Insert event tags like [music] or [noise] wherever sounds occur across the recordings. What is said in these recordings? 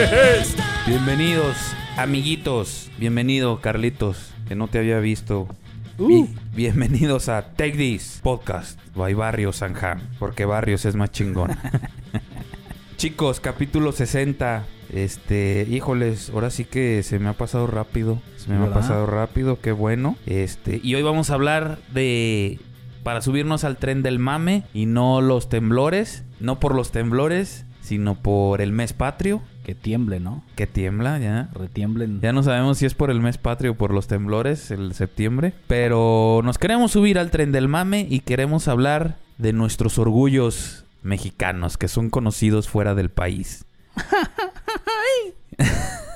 [laughs] Bienvenidos, amiguitos. Bienvenido, Carlitos, que no te había visto. Bi- bienvenidos a Take This Podcast by Barrios Sanjam, porque Barrios es más chingón. [laughs] Chicos, capítulo 60. Este, híjoles, ahora sí que se me ha pasado rápido. Se me ha pasado rápido, qué bueno. Este, y hoy vamos a hablar de para subirnos al tren del mame y no los temblores, no por los temblores, sino por el mes patrio Que tiemble, ¿no? que tiembla ya. Retiemblen. Ya no sabemos si es por el mes patrio o por los temblores, el septiembre. Pero nos queremos subir al tren del mame y queremos hablar de nuestros orgullos mexicanos que son conocidos fuera del país. [laughs]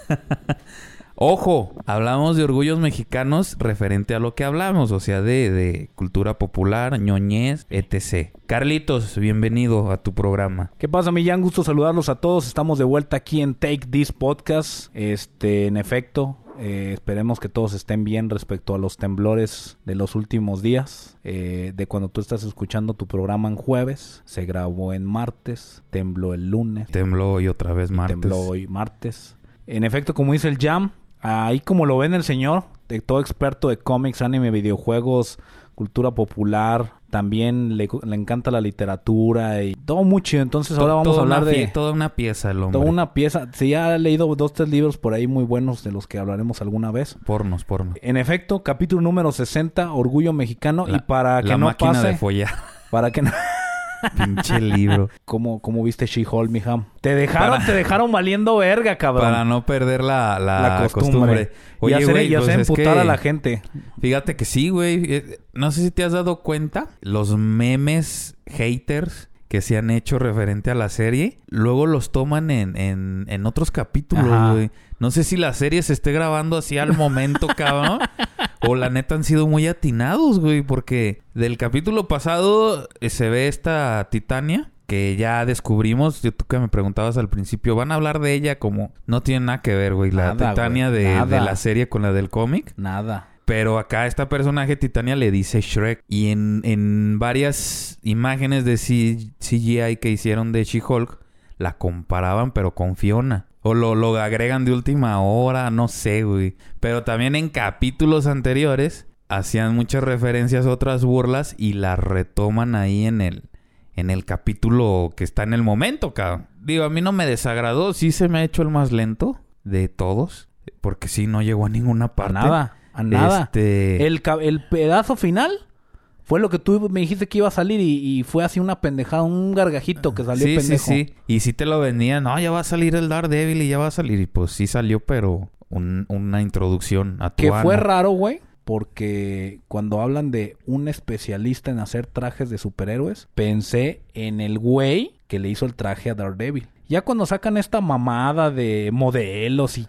[laughs] Ojo, hablamos de orgullos mexicanos referente a lo que hablamos, o sea, de, de cultura popular, ñoñez, etc. Carlitos, bienvenido a tu programa. ¿Qué pasa, Millán? Gusto saludarlos a todos. Estamos de vuelta aquí en Take This Podcast. Este, en efecto, eh, esperemos que todos estén bien respecto a los temblores de los últimos días. Eh, de cuando tú estás escuchando tu programa en jueves, se grabó en martes, tembló el lunes, Tembló hoy otra vez martes. tembló hoy martes. En efecto, como dice el Jam, ahí como lo ven el señor, de todo experto de cómics, anime, videojuegos, cultura popular, también le, le encanta la literatura y todo muy chido. Entonces ahora vamos a hablar de toda una pieza el hombre. toda una pieza. Sí, ya he leído dos, tres libros por ahí muy buenos de los que hablaremos alguna vez. Pornos, pornos. En efecto, capítulo número 60, Orgullo Mexicano. y La- para que la no máquina pase, de follar. para que no... [laughs] Pinche libro. ¿Cómo, cómo viste She-Hulk, mijam? Te dejaron, Para- te dejaron valiendo verga, cabrón. Para no perder la, la, la costumbre. costumbre. y Oye, hacer, güey, y pues hacer es emputar que- a la gente. Fíjate que sí, güey. Eh, No sé si te has dado cuenta. Los memes haters que se han hecho referente a la serie, luego los toman en, en, en otros capítulos, güey. No sé si la serie se esté grabando así al momento, [laughs] cabrón. O la neta han sido muy atinados, güey. Porque del capítulo pasado eh, se ve esta Titania. Que ya descubrimos, yo tú que me preguntabas al principio, van a hablar de ella como no tiene nada que ver, güey, la Nada, Titania güey, de, de la serie con la del cómic. Nada. Pero acá esta personaje Titania le dice Shrek. Y en, en varias imágenes de C- CGI que hicieron de She-Hulk, la comparaban, pero con Fiona. O lo, lo agregan de última hora, no sé, güey. Pero también en capítulos anteriores hacían muchas referencias a otras burlas y las retoman ahí en el, en el capítulo que está en el momento, cabrón. Digo, a mí no me desagradó, sí se me ha hecho el más lento de todos. Porque sí, no llegó a ninguna parte. nada. A nada. Este... El, el pedazo final fue lo que tú me dijiste que iba a salir y, y fue así una pendejada, un gargajito que salió sí, pendejo. sí, sí. Y sí te lo vendían. No, ya va a salir el Daredevil y ya va a salir. Y pues sí salió, pero un- una introducción a tu Que fue raro, güey. Porque cuando hablan de un especialista en hacer trajes de superhéroes, pensé en el güey que le hizo el traje a Daredevil. Ya cuando sacan esta mamada de modelos y...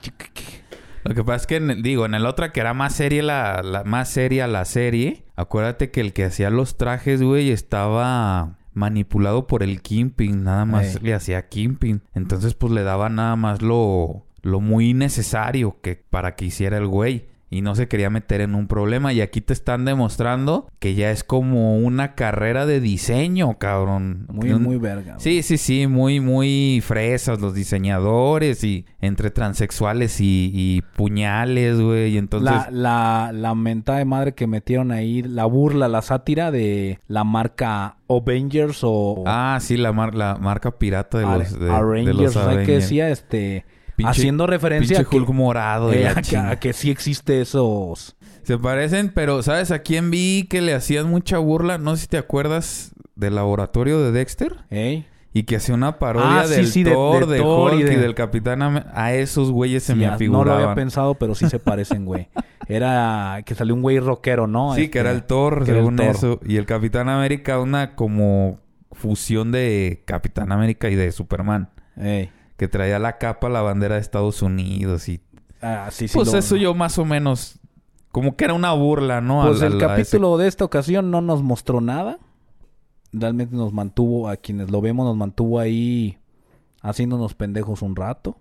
Lo que pasa es que, en- digo, en el otra que era más seria la, la- más seria la serie, acuérdate que el que hacía los trajes, güey, estaba manipulado por el Kimping, nada más le hacía Kimping. Entonces, pues le daba nada más lo, lo muy necesario que para que hiciera el güey. Y no se quería meter en un problema. Y aquí te están demostrando que ya es como una carrera de diseño, cabrón. Muy, Un- muy verga. güey. Sí, sí, sí, muy, muy fresas los diseñadores y entre transexuales y, y puñales, güey. Y entonces, la, la, la mentada de madre que metieron ahí, la burla, la sátira de la marca Avengers o ah, sí, la, mar- la marca pirata de los, de, de Avengers, los o sea, que decía, este, Pinche- haciendo referencia Pinche a que, Hulk morado y eh, a que- chingada. a que sí existe esos... Se parecen, pero ¿sabes a quién vi que le hacían mucha burla? No sé si te acuerdas del laboratorio de Dexter. ¿eh? Y que hacía una parodia Ah, del sí, Thor, de de, Thor y Hulk y, de- del Capitán Am- A esos güeyes se Sí, me no lo había pensado, pero sí se parecen, güey. [laughs] Era que salió un güey rockero, ¿no? Sí, Este, que era el Thor, el según Thor. eso. Y el Capitán América, una como fusión de Capitán América y de Superman. Ey. Que traía la capa, la bandera de Estados Unidos y... Ah, sí, sí. Pues lo- eso yo más o menos... Como que era una burla, ¿no? Pues A- a el la- a ese- capítulo de esta ocasión no nos mostró nada. Realmente nos mantuvo, a quienes lo vemos, nos mantuvo ahí haciéndonos pendejos un rato.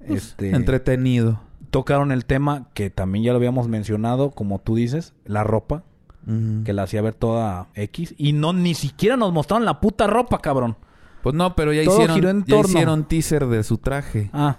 Este, Entretenido. tocaron el tema que también ya lo habíamos mencionado, como tú dices, la ropa, que la hacía ver toda X. Y no, ni siquiera nos mostraron la puta ropa, cabrón. Pues no, pero ya Todo hicieron, giró en ya torno. hicieron teaser de su traje. Ah,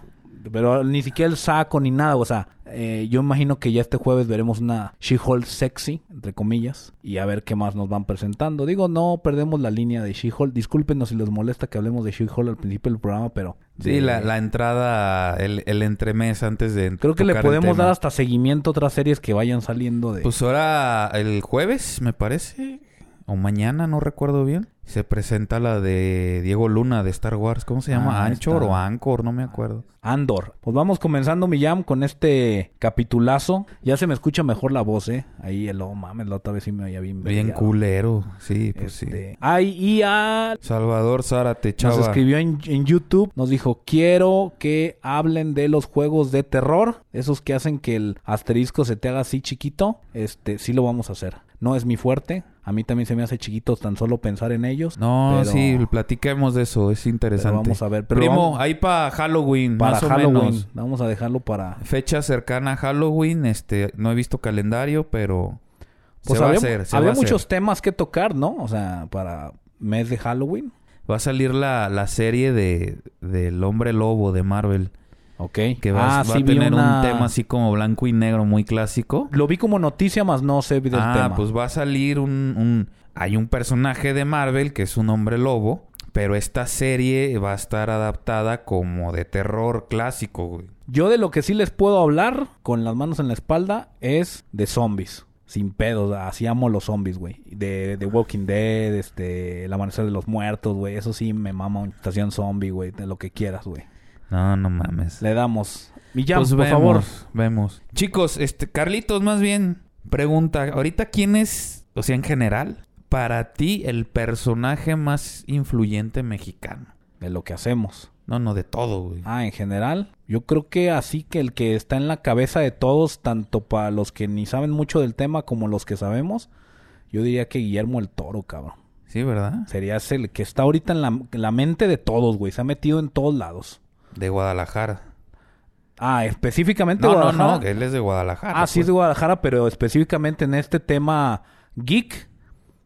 pero ni siquiera el saco ni nada. O sea, eh, yo imagino que ya este jueves veremos una She-Hulk sexy, entre comillas, y a ver qué más nos van presentando. Digo, no perdemos la línea de She-Hulk. Discúlpenos si les molesta que hablemos de She-Hulk al principio del programa, pero... Sí, la, la entrada, el, el entremés antes de Creo que le tocar el podemos tema. dar hasta seguimiento a otras series que vayan saliendo de... Pues ahora el jueves, me parece, o mañana, no recuerdo bien, se presenta la de Diego Luna de Star Wars. ¿Cómo se llama? Ah, ¿Anchor está. o Anchor? No me acuerdo. Andor. Pues vamos comenzando, mi jam, con este capitulazo. Ya se me escucha mejor la voz, ¿eh? Ahí, el oh, mames, la otra vez sí me oía bien. Bien culero. Sí, pues sí. Este, Ay, y a Salvador Zárate, chava. Nos escribió en, en YouTube, nos dijo, quiero que hablen de los juegos de terror, esos que hacen que el asterisco se te haga así chiquito, este, sí lo vamos a hacer. No es mi fuerte, a mí también se me hace chiquito tan solo pensar en ellos. No, pero- sí, platiquemos de eso, es pero interesante. vamos a ver, pero Primo, vamos- ahí para Halloween, para más o Halloween, menos. vamos a dejarlo para... Fecha cercana a Halloween, este, no he visto calendario, pero Pues se va a había, hacer, se había va a hacer. muchos temas que tocar, ¿no? O sea, para mes de Halloween. Va a salir la, la serie de del Hombre Lobo de Marvel. Ok. Que va, ah, va sí, a tener una- un tema así como blanco y negro muy clásico. Lo vi como noticia, más no sé del ah, tema. pues va a salir un, un... Hay un personaje de Marvel que es un hombre lobo. Pero esta serie va a estar adaptada como de terror clásico, güey. Yo de lo que sí les puedo hablar con las manos en la espalda es de zombies. Sin pedos, así amo los zombies, güey. De, de Walking Dead, este, El Amanecer de los Muertos, güey. Eso sí me mama una estación zombie, güey. De lo que quieras, güey. No, no mames. Le damos. Millán, pues por vemos, favor. vemos. Chicos, este, Carlitos, más bien, pregunta, ahorita quién es, o sea, en general, para ti el personaje más influyente mexicano. De lo que hacemos. No, no, de todo, güey. Ah, en general. Yo creo que así que el que está en la cabeza de todos, tanto para los que ni saben mucho del tema como los que sabemos, yo diría que Guillermo el Toro, cabrón. Sí, ¿verdad? Sería el que está ahorita en la, en la mente de todos, güey. Se ha metido en todos lados. De Guadalajara. Ah, específicamente No, no, Guadalajara. no, él es de Guadalajara. Ah, sí es pues. de Guadalajara, pero específicamente en este tema geek,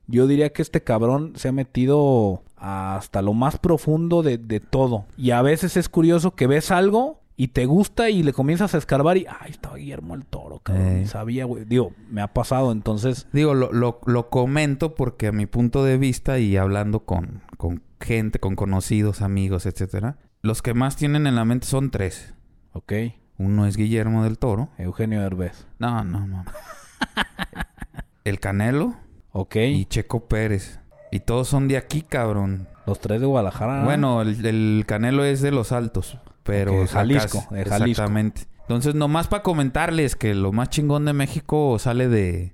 yo diría que este cabrón se ha metido hasta lo más profundo de, de todo. Y a veces es curioso que ves algo y te gusta y le comienzas a escarbar y, ay, estaba Guillermo el Toro, cabrón. Eh. Ni sabía, güey. Digo, me ha pasado, entonces... Digo, lo, lo, lo comento porque a mi punto de vista y hablando con, con gente, con conocidos, amigos, etcétera, los que más tienen en la mente son tres. Ok, Uno es Guillermo del Toro. Eugenio Derbez. No, no, no. [laughs] El Canelo Ok, y Checo Pérez. Y todos son de aquí, cabrón. los tres de Guadalajara. Bueno, el, el Canelo es de los altos, pero Ok, de sacas- Jalisco, de Jalisco. Exactamente. Entonces, nomás para comentarles que lo más chingón de México sale de,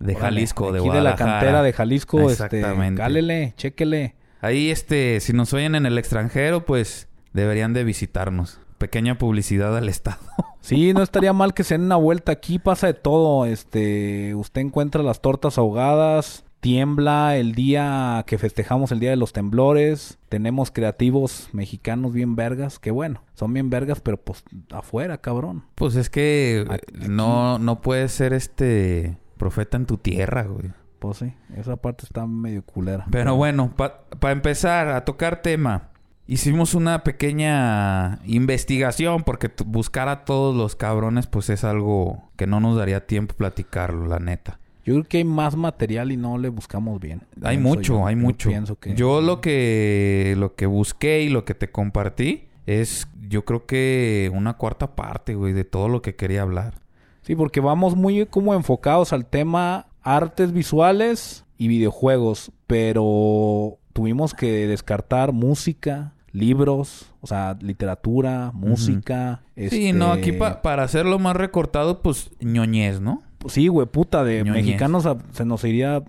de Órale, Jalisco, de aquí de la Guadalajara. cantera de Jalisco, este, Exactamente. cálele, chéquele. Ahí, este, si nos oyen en el extranjero, pues deberían de visitarnos. Pequeña publicidad al estado. [laughs] Sí, no estaría mal que se den una vuelta aquí, pasa de todo, este, usted encuentra las tortas ahogadas, tiembla el día que festejamos el día de los temblores. Tenemos creativos mexicanos bien vergas, que bueno, son bien vergas, pero pues afuera, cabrón. Pues es que Aquí- no, no puedes ser este profeta en tu tierra, güey. Pues sí, esa parte está medio culera. Pero bueno, para empezar a tocar tema, hicimos una pequeña investigación porque buscar a todos los cabrones pues es algo que no nos daría tiempo platicarlo, la neta. Yo creo que hay más material y no le buscamos bien. Hay Pienso mucho, yo. hay mucho. pienso que... Yo lo que lo que busqué y lo que te compartí es yo creo que una cuarta parte, güey, de todo lo que quería hablar. Sí, porque vamos muy como enfocados al tema artes visuales y videojuegos, pero tuvimos que descartar música, libros, o sea, literatura, música. Sí, este- no, aquí pa- para hacerlo más recortado, pues ñoñez, ¿no? Sí, güey, puta, de Ñoñez. mexicanos a- se nos iría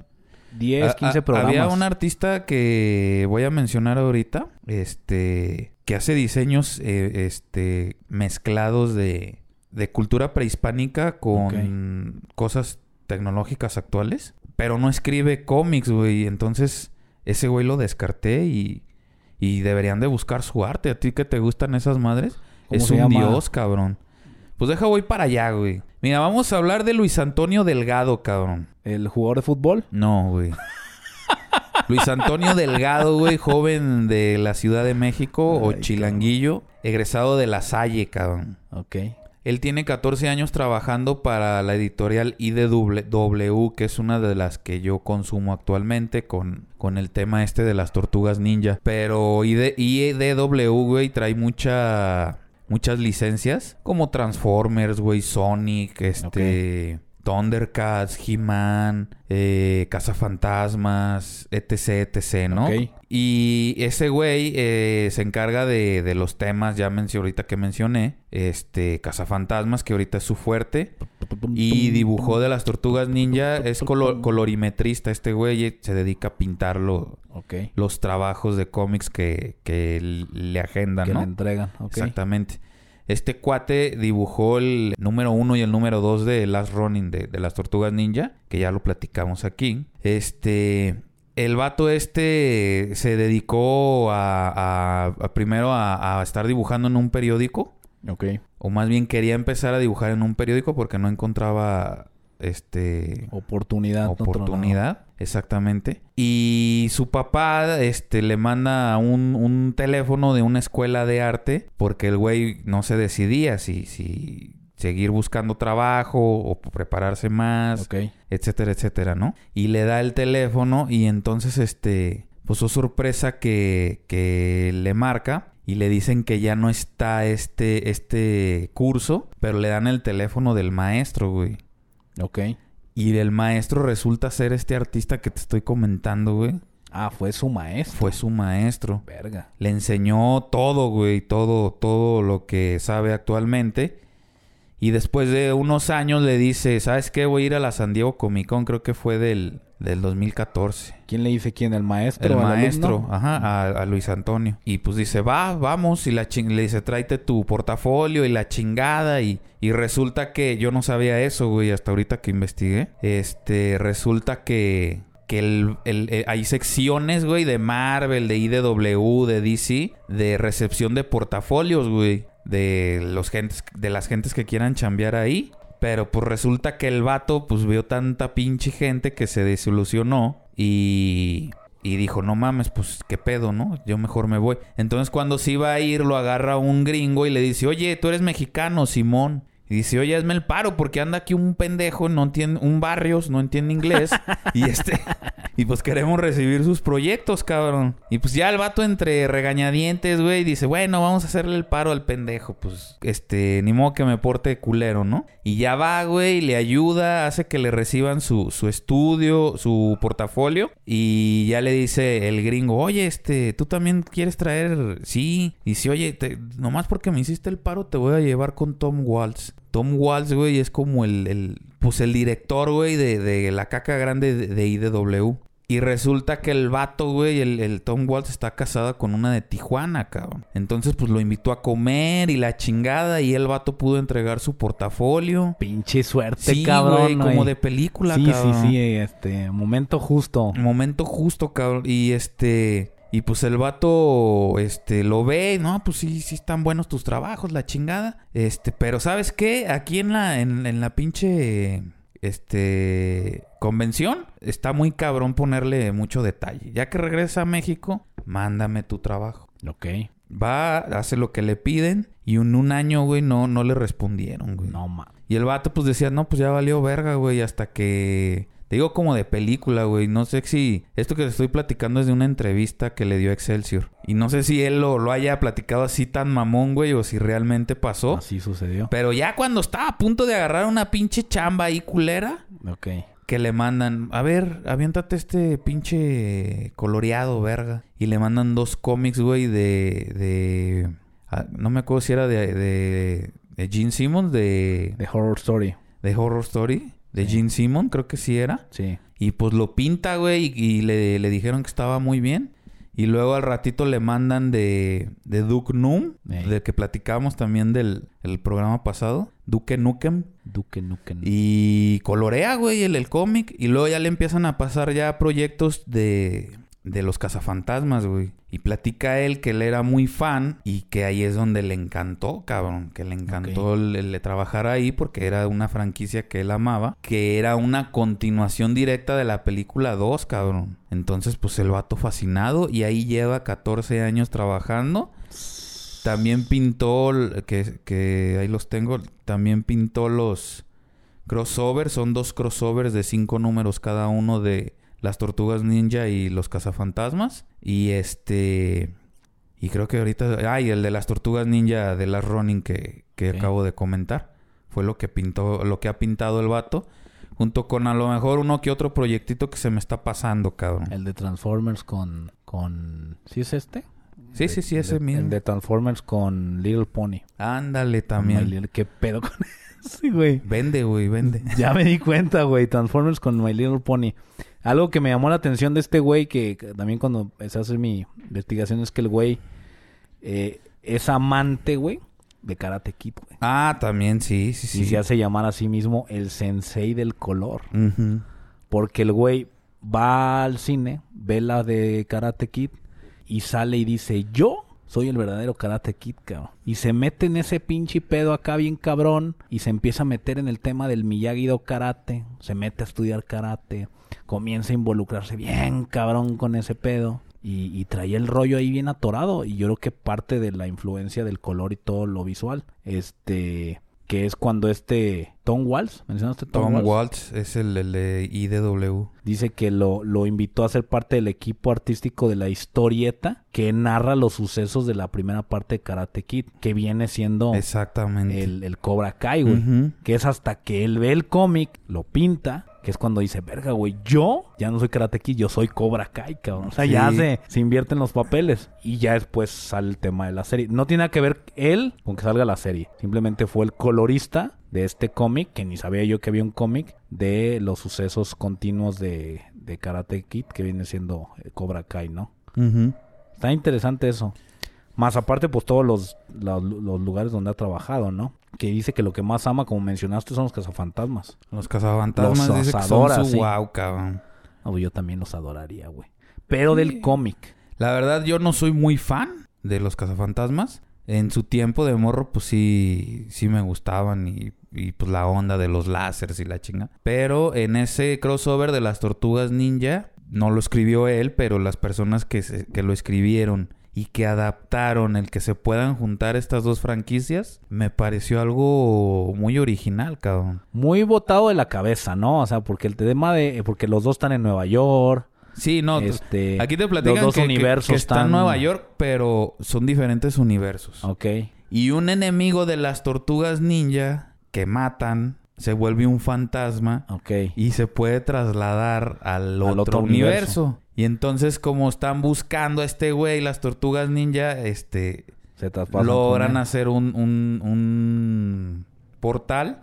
10, A- 15 a- programas. Había un artista que voy a mencionar ahorita, este, que hace diseños, eh, este, mezclados de, de cultura prehispánica con cosas tecnológicas actuales, pero no escribe cómics, güey. Entonces, ese güey lo descarté y, y deberían de buscar su arte. ¿A ti que te gustan esas madres? ¿Cómo Es un llama? dios, cabrón. Pues deja, voy para allá, güey. Mira, vamos a hablar de Luis Antonio Delgado, cabrón. El jugador de fútbol. No, güey. [laughs] Luis Antonio Delgado, güey, joven de la Ciudad de México o chilanguillo, egresado de La Salle, cabrón. Ok. Él tiene 14 años trabajando para la editorial IDW, que es una de las que yo consumo actualmente con, con el tema este de las tortugas ninja. Pero ID IDW, güey, trae mucha, muchas licencias como Transformers, güey, Sonic, este... Thundercats, He-Man, eh, Cazafantasmas, etc, etc, ¿no? Y ese güey eh, se encarga de, de los temas, ya mencioné ahorita que mencioné, este, Cazafantasmas, que ahorita es su fuerte, y dibujó de las tortugas ninja, es colo- colorimetrista este güey, y se dedica a pintarlo Ok. los trabajos de cómics que, que le agendan, Que ¿no? le entregan. Exactamente. Este cuate dibujó el número uno y el número dos de Last Running de, de las Tortugas Ninja, que ya lo platicamos aquí. Este, el vato este se dedicó a, a- a primero a, a estar dibujando en un periódico, Ok. o más bien quería empezar a dibujar en un periódico porque no encontraba este Oportunidad. oportunidad, exactamente. Y su papá, este, le manda un, un teléfono de una escuela de arte porque el güey no se decidía si, si seguir buscando trabajo o prepararse más, Ok. etcétera, etcétera, ¿no? Y le da el teléfono y entonces, este, pues sorpresa que, que le marca y le dicen que ya no está este, este curso, pero le dan el teléfono del maestro, güey. Ok. Y el maestro resulta ser este artista que te estoy comentando, güey. Ah, fue su maestro. Fue su maestro. Verga. Le enseñó todo, güey. Todo, todo lo que sabe actualmente. Y después de unos años le dice, ¿sabes qué? Voy a ir a la San Diego Comic Con. Creo que fue del, del 2014. ¿Quién le dice quién? ¿El maestro? El maestro, alumno? ajá, a, a Luis Antonio. Y pues dice, va, vamos. Y la ching le dice, tráete tu portafolio y la chingada. Y, y resulta que yo no sabía eso, güey, hasta ahorita que investigué. Este, resulta que, que el, el- eh, hay secciones, güey, de Marvel, de IDW, de DC, de recepción de portafolios, güey. De los gentes, de las gentes que quieran chambear ahí. Pero pues resulta que el vato pues vio tanta pinche gente que se desilusionó y, y dijo, no mames, pues qué pedo, ¿no? Yo mejor me voy. Entonces cuando se iba a ir lo agarra un gringo y le dice, oye, tú eres mexicano, Simón. Y dice, oye, hazme el paro porque anda aquí un pendejo, no entiende, un barrios, no entiende inglés. y este, [laughs] y pues queremos recibir sus proyectos, cabrón. Y pues ya el vato entre regañadientes, güey, dice, bueno, vamos a hacerle el paro al pendejo. Pues, este, ni modo que me porte culero, ¿no? Y ya va, güey, le ayuda, hace que le reciban su, su estudio, su portafolio. Y ya le dice el gringo, oye, este, ¿tú también quieres traer? Sí. Y dice, oye, te- nomás porque me hiciste el paro, te voy a llevar con Tom Waltz. Tom Waltz, güey, es como el, el pues el director, güey, de, de la caca grande de, de IDW. Y resulta que el vato, güey, el, el Tom Waltz está casado con una de Tijuana, cabrón. Entonces, pues lo invitó a comer y la chingada. Y el vato pudo entregar su portafolio. Pinche suerte, Sí, cabrón. güey, como güey. de película, Sí, cabrón. sí, sí, este, momento justo. Momento justo, cabrón. Y este. Y pues el vato, este, lo ve, no, pues sí, sí están buenos tus trabajos, la chingada. Este, pero ¿sabes qué? Aquí en la, en, en la pinche, este, convención, está muy cabrón ponerle mucho detalle. Ya que regresa a México, mándame tu trabajo. Ok. Va, hace lo que le piden y en un año, güey, no, no le respondieron, güey. No, ma. Y el vato pues decía, no, pues ya valió verga, güey, hasta que... Te digo como de película, güey. No sé si... Esto que te estoy platicando es de una entrevista que le dio a Excelsior. Y no sé si él lo, lo haya platicado así tan mamón, güey, o si realmente pasó. Así sucedió. Pero ya cuando estaba a punto de agarrar una pinche chamba ahí culera, Ok. que le mandan, a ver, aviéntate este pinche coloreado, verga. Y le mandan dos cómics, güey, de... de ah, no me acuerdo si era de, de, de Gene Simmons, de, The Horror Story. de Horror Story, de Sí. Gene Simmons, creo que sí era. Sí. Y pues lo pinta, güey, y, y le, le dijeron que estaba muy bien. Y luego al ratito le mandan de, de Duke Nukem, Ey. del que platicábamos también del el programa pasado, Duke Nukem. Duke Nukem. Y colorea, güey, el, el cómic. Y luego ya le empiezan a pasar ya proyectos de, de los cazafantasmas, güey. Y platica él que él era muy fan y que ahí es donde le encantó, cabrón. Que le encantó el, el trabajar ahí porque era una franquicia que él amaba. Que era una continuación directa de la película 2, cabrón. Entonces, pues el vato fascinado y ahí lleva 14 años trabajando. También pintó, que, que ahí los tengo, también pintó los crossovers. Son dos crossovers de cinco números cada uno de las tortugas ninja y los cazafantasmas. Y este... Y creo que ahorita... Ah, y el de las tortugas ninja de las Running que, que acabo de comentar. Fue lo que pintó, lo que ha pintado el vato. Junto con a lo mejor uno que otro proyectito que se me está pasando, cabrón. El de Transformers con... con... ¿Sí es este? Sí, sí, sí, ese de- mismo. El de Transformers con Little Pony. Ándale también. Little- ¿Qué pedo con [laughs] ese, güey? Vende, güey, vende. [laughs] Ya me di cuenta, güey. Transformers con My Little Pony. Algo que me llamó la atención de este güey, que también cuando empecé a hacer mi investigación, es que el güey eh, es amante, güey, de Karate Kid, güey. Ah, también, sí, sí, sí. Y se hace llamar a sí mismo el sensei del color. Ujú. Porque el güey va al cine, ve la de Karate Kid y sale y dice, yo soy el verdadero Karate Kid, cabrón. Y se mete en ese pinche pedo acá bien cabrón y se empieza a meter en el tema del Miyagi-Do Karate. Se mete a estudiar karate, comienza a involucrarse bien cabrón con ese pedo. Y, y traía el rollo ahí bien atorado. Y yo creo que parte de la influencia del color y todo lo visual. Este... Que es cuando este... Tom Waltz, ¿mencionaste Tom, Tom Waltz? Waltz es el, el de IDW. Dice que lo, lo invitó a ser parte del equipo artístico de la historieta que narra los sucesos de la primera parte de Karate Kid, que viene siendo Exactamente. el, el Cobra Kai, güey. Que es hasta que él ve el cómic, lo pinta, que es cuando dice, verga, güey, yo ya no soy Karate Kid, yo soy Cobra Kai, cabrón. O sea, ya se, se invierten los papeles. Y ya después sale el tema de la serie. No tiene nada que ver él con que salga la serie. Simplemente fue el colorista de este cómic, que ni sabía yo que había un cómic, de los sucesos continuos de, de Karate Kid, que viene siendo eh, Cobra Kai, ¿no? Está interesante eso. Más aparte, pues todos los, los, los lugares donde ha trabajado, ¿no? Que dice que lo que más ama, como mencionaste, son los cazafantasmas. Los cazafantasmas Los dice que adora, son su sí. wow, cabrón. No, pues yo también los adoraría, güey. Pero del cómic. La verdad, yo no soy muy fan de los cazafantasmas. En su tiempo de morro, pues sí, sí me gustaban y, y, pues la onda de los láseres y la chinga. Pero en ese crossover de las tortugas ninja, no lo escribió él, pero las personas que, se- que lo escribieron y que adaptaron el que se puedan juntar estas dos franquicias, me pareció algo muy original, cabrón. Muy botado de la cabeza, ¿no? O sea, porque el tema de... Porque los dos están en Nueva York. Sí, no, este, aquí te platican los dos que, que- universos que está en están- Nueva York, pero son diferentes universos. Ok. Y un enemigo de las tortugas ninja que matan se vuelve un fantasma Ok. y se puede trasladar al, Al otro, otro universo. universo. Y entonces como están buscando a este güey, las tortugas ninja, este, Se traspasan. logran hacer un, un, un portal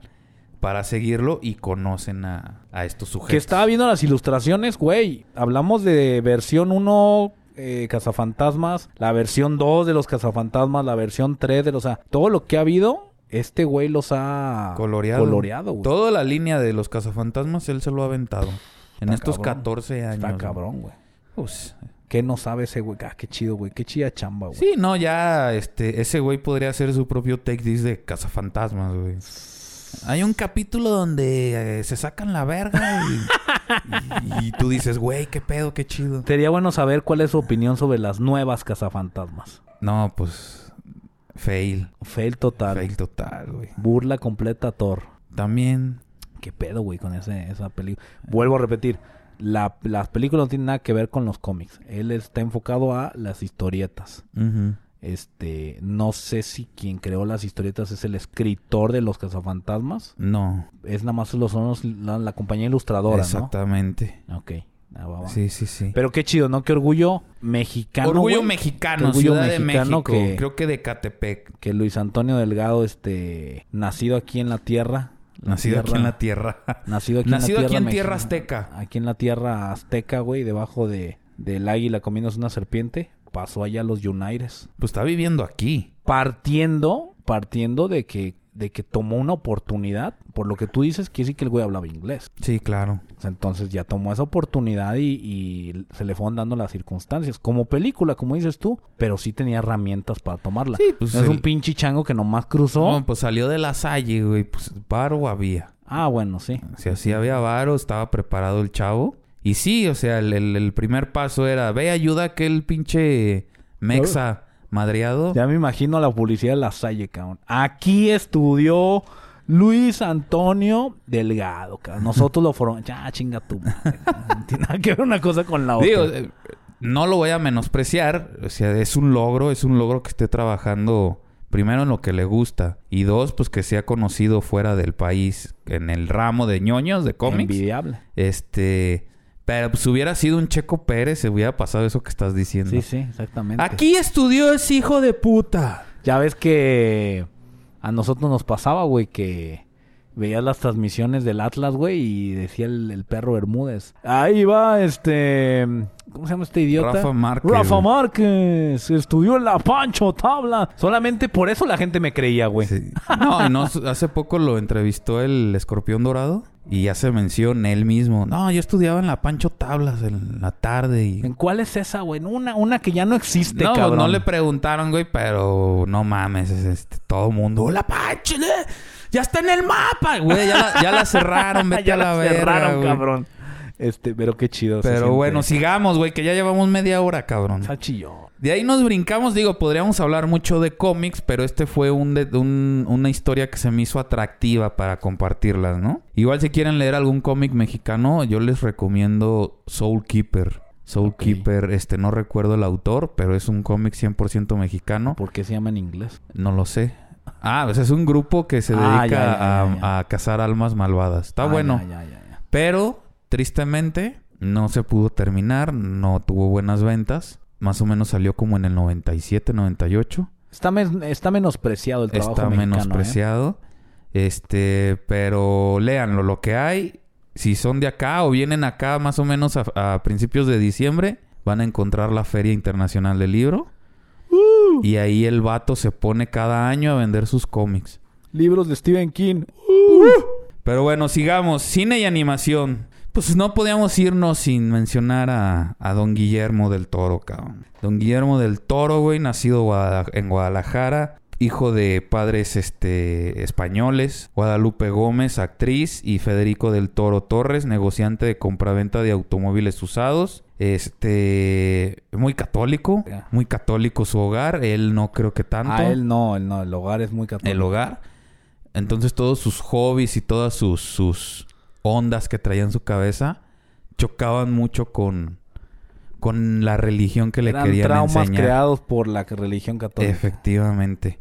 para seguirlo y conocen a, a estos sujetos. Que estaba viendo las ilustraciones, güey. Hablamos de versión 1 eh, Cazafantasmas, la versión 2 de los Cazafantasmas, la versión 3 de los... O sea, todo lo que ha habido, este güey los ha Coloreado. coloreado güey. Toda la línea de los cazafantasmas él se lo ha aventado. En estos cabrón. 14 años. Está cabrón, güey. Pues, ¿Qué no sabe ese güey? Ah, qué chido, güey. Qué chida chamba, güey. sí, no, ya este, ese güey podría hacer su propio take this de cazafantasmas, güey. Hay un capítulo donde eh, se sacan la verga y, y- y tú dices, güey, qué pedo, qué chido. Sería bueno saber cuál es su opinión sobre las nuevas cazafantasmas. No, pues, fail. Fail total. Fail total, güey. Burla completa a Thor. También, ¿Qué pedo, güey, con ese, esa película? Vuelvo a repetir. La, las películas no tienen nada que ver con los cómics. Él está enfocado a las historietas. Este, no sé si quien creó las historietas es el escritor de los cazafantasmas. no, Es nada más los, los- la, la compañía ilustradora, exactamente. ¿no? Ok. Ah, va, va. Sí, sí, sí. Pero qué chido, ¿no? Qué orgullo mexicano. Orgullo güey. mexicano, Orgullo Ciudad de México. que- Creo que de Catepec. Que Luis Antonio Delgado, este, nacido aquí en la tierra. [laughs] Nacido aquí en la tierra. Nacido aquí Nacido en la aquí tierra. en tierra mexicana. azteca. Aquí en la tierra azteca, güey, debajo de, del águila comiéndose una serpiente. Pasó allá a los Unites. Pues está viviendo aquí. Partiendo, partiendo de que, de que tomó una oportunidad. Por lo que tú dices, quiere decir que el güey hablaba inglés. Sí, claro. Entonces ya tomó esa oportunidad y, y se le fueron dando las circunstancias. Como película, como dices tú, pero sí tenía herramientas para tomarla. Sí, pues no es un pinche chango que nomás cruzó. No, pues salió de la Salle, güey. Pues varo había. Ah, bueno, sí. O sea, sí había varo, estaba preparado el chavo. Y sí, o sea, el, el- el primer paso era, ve, ayuda a aquel pinche mexa madreado. Ya me imagino la publicidad de la Salle, cabrón. Aquí estudió Luis Antonio Delgado, cabrón. Nosotros lo fueron. Ya, chinga tú. No tiene nada que ver una cosa con la otra. Digo, eh, no lo voy a menospreciar. O sea, es un logro, es un logro que esté trabajando primero en lo que le gusta. Y dos, pues que sea conocido fuera del país en el ramo de ñoños, de cómics. Envidiable. Este... Pero pues hubiera sido un Checo Pérez, se hubiera pasado eso que estás diciendo. Sí, sí, exactamente. Aquí estudió ese hijo de puta. Ya ves que a nosotros nos pasaba, güey, que veías las transmisiones del Atlas, güey, y decía el, el perro Bermúdez. Ahí va, este... ¿Cómo se llama este idiota? Rafa Márquez, Rafa. Márquez. Estudió en la Pancho Tabla. Solamente por eso la gente me creía, güey. Sí. No, no, hace poco lo entrevistó el escorpión dorado y hace mención él mismo. No, yo estudiaba en la Pancho Tablas en la tarde y... ¿En cuál es esa, güey? Una, una que ya no existe, No, cabrón. no le preguntaron, güey, pero no mames, es, este, todo mundo. ¡La Pancho! eh! ¡Ya está en el mapa! Güey, ya la, ya la cerraron, [laughs] vete ya a la, la verga, cerraron, güey. Este, pero qué chido. Pero bueno, sigamos, güey, que ya llevamos media hora, cabrón. Está. De ahí nos brincamos, digo, podríamos hablar mucho de cómics, pero este fue un, de- un- una historia que se me hizo atractiva para compartirlas, ¿no? Igual si quieren leer algún cómic mexicano, yo les recomiendo Soul Keeper. Soul. Keeper, este, no recuerdo el autor, pero es un cómic 100% mexicano. ¿Por qué se llama en inglés? No lo sé. Ah, pues es un grupo que se Ah, dedica ya, ya, ya, a, a cazar almas malvadas. Está Ah, bueno. ya, ya, ya, ya. Pero, tristemente, no se pudo terminar. No tuvo buenas ventas. Más o menos salió como en el 97, 98. Está, men- está menospreciado el trabajo Está mexicano, ¿eh? menospreciado. Este, pero léanlo, lo que hay. Si son de acá o vienen acá más o menos a, a principios de diciembre, van a encontrar la Feria Internacional del Libro. Uh. Y ahí el vato se pone cada año a vender sus cómics. Libros de Stephen King. Pero bueno, sigamos. Cine y animación. Pues no podíamos irnos sin mencionar a, a don Guillermo del Toro, cabrón. Don Guillermo del Toro, güey, nacido Guada- en Guadalajara. Hijo de padres este, españoles. Guadalupe Gómez, actriz. Y Federico del Toro Torres, negociante de compraventa de automóviles usados. Este... Muy católico. Muy católico su hogar. Él no creo que tanto A él no, él no. El hogar es muy católico. el hogar. Entonces todos sus hobbies y todas sus, sus ondas que traía en su cabeza chocaban mucho con, con la religión que le querían traumas enseñar. creados por la religión católica. Efectivamente.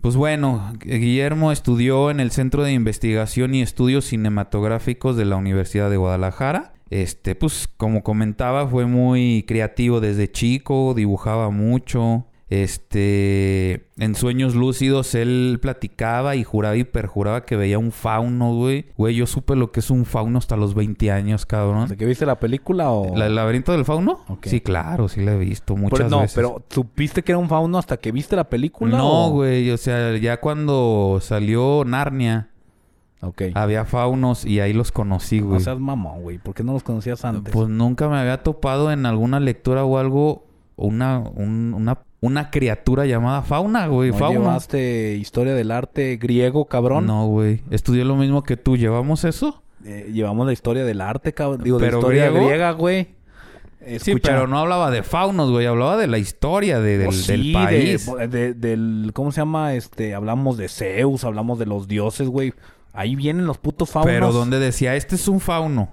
Pues bueno, Guillermo estudió en el Centro de Investigación y Estudios Cinematográficos de la Universidad de Guadalajara. Este, pues como comentaba, fue muy creativo desde chico, dibujaba mucho. Este, en sueños lúcidos él platicaba y juraba y perjuraba que veía un fauno, güey. Güey, yo supe lo que es un fauno hasta los 20 años, cabrón. ¿De que viste la película o...? ¿La- ¿El laberinto del fauno? Sí, claro, sí la he visto muchas Pero no, veces. pero ¿supiste que era un fauno hasta que viste la película? No, o- güey, o sea, ya cuando salió Narnia, Ok. había faunos y ahí los conocí, no güey. seas mamón, güey. ¿Por qué no los conocías antes? Pues nunca me había topado en alguna lectura o algo una, un- una, una criatura llamada fauna, güey. ¿No fauna. llevaste historia del arte griego, cabrón? No, güey. Estudié lo mismo que tú. ¿Llevamos eso? Eh, llevamos la historia del arte, cabrón. Digo, de ¿Pero historia griego? griega, güey. Sí, pero no hablaba de faunos, güey. Hablaba de la historia de- del, oh, sí, del de- país. de- del... ¿Cómo se llama? Este... Hablamos de Zeus, hablamos de los dioses, güey. Ahí vienen los putos faunos. pero donde decía, este es un fauno.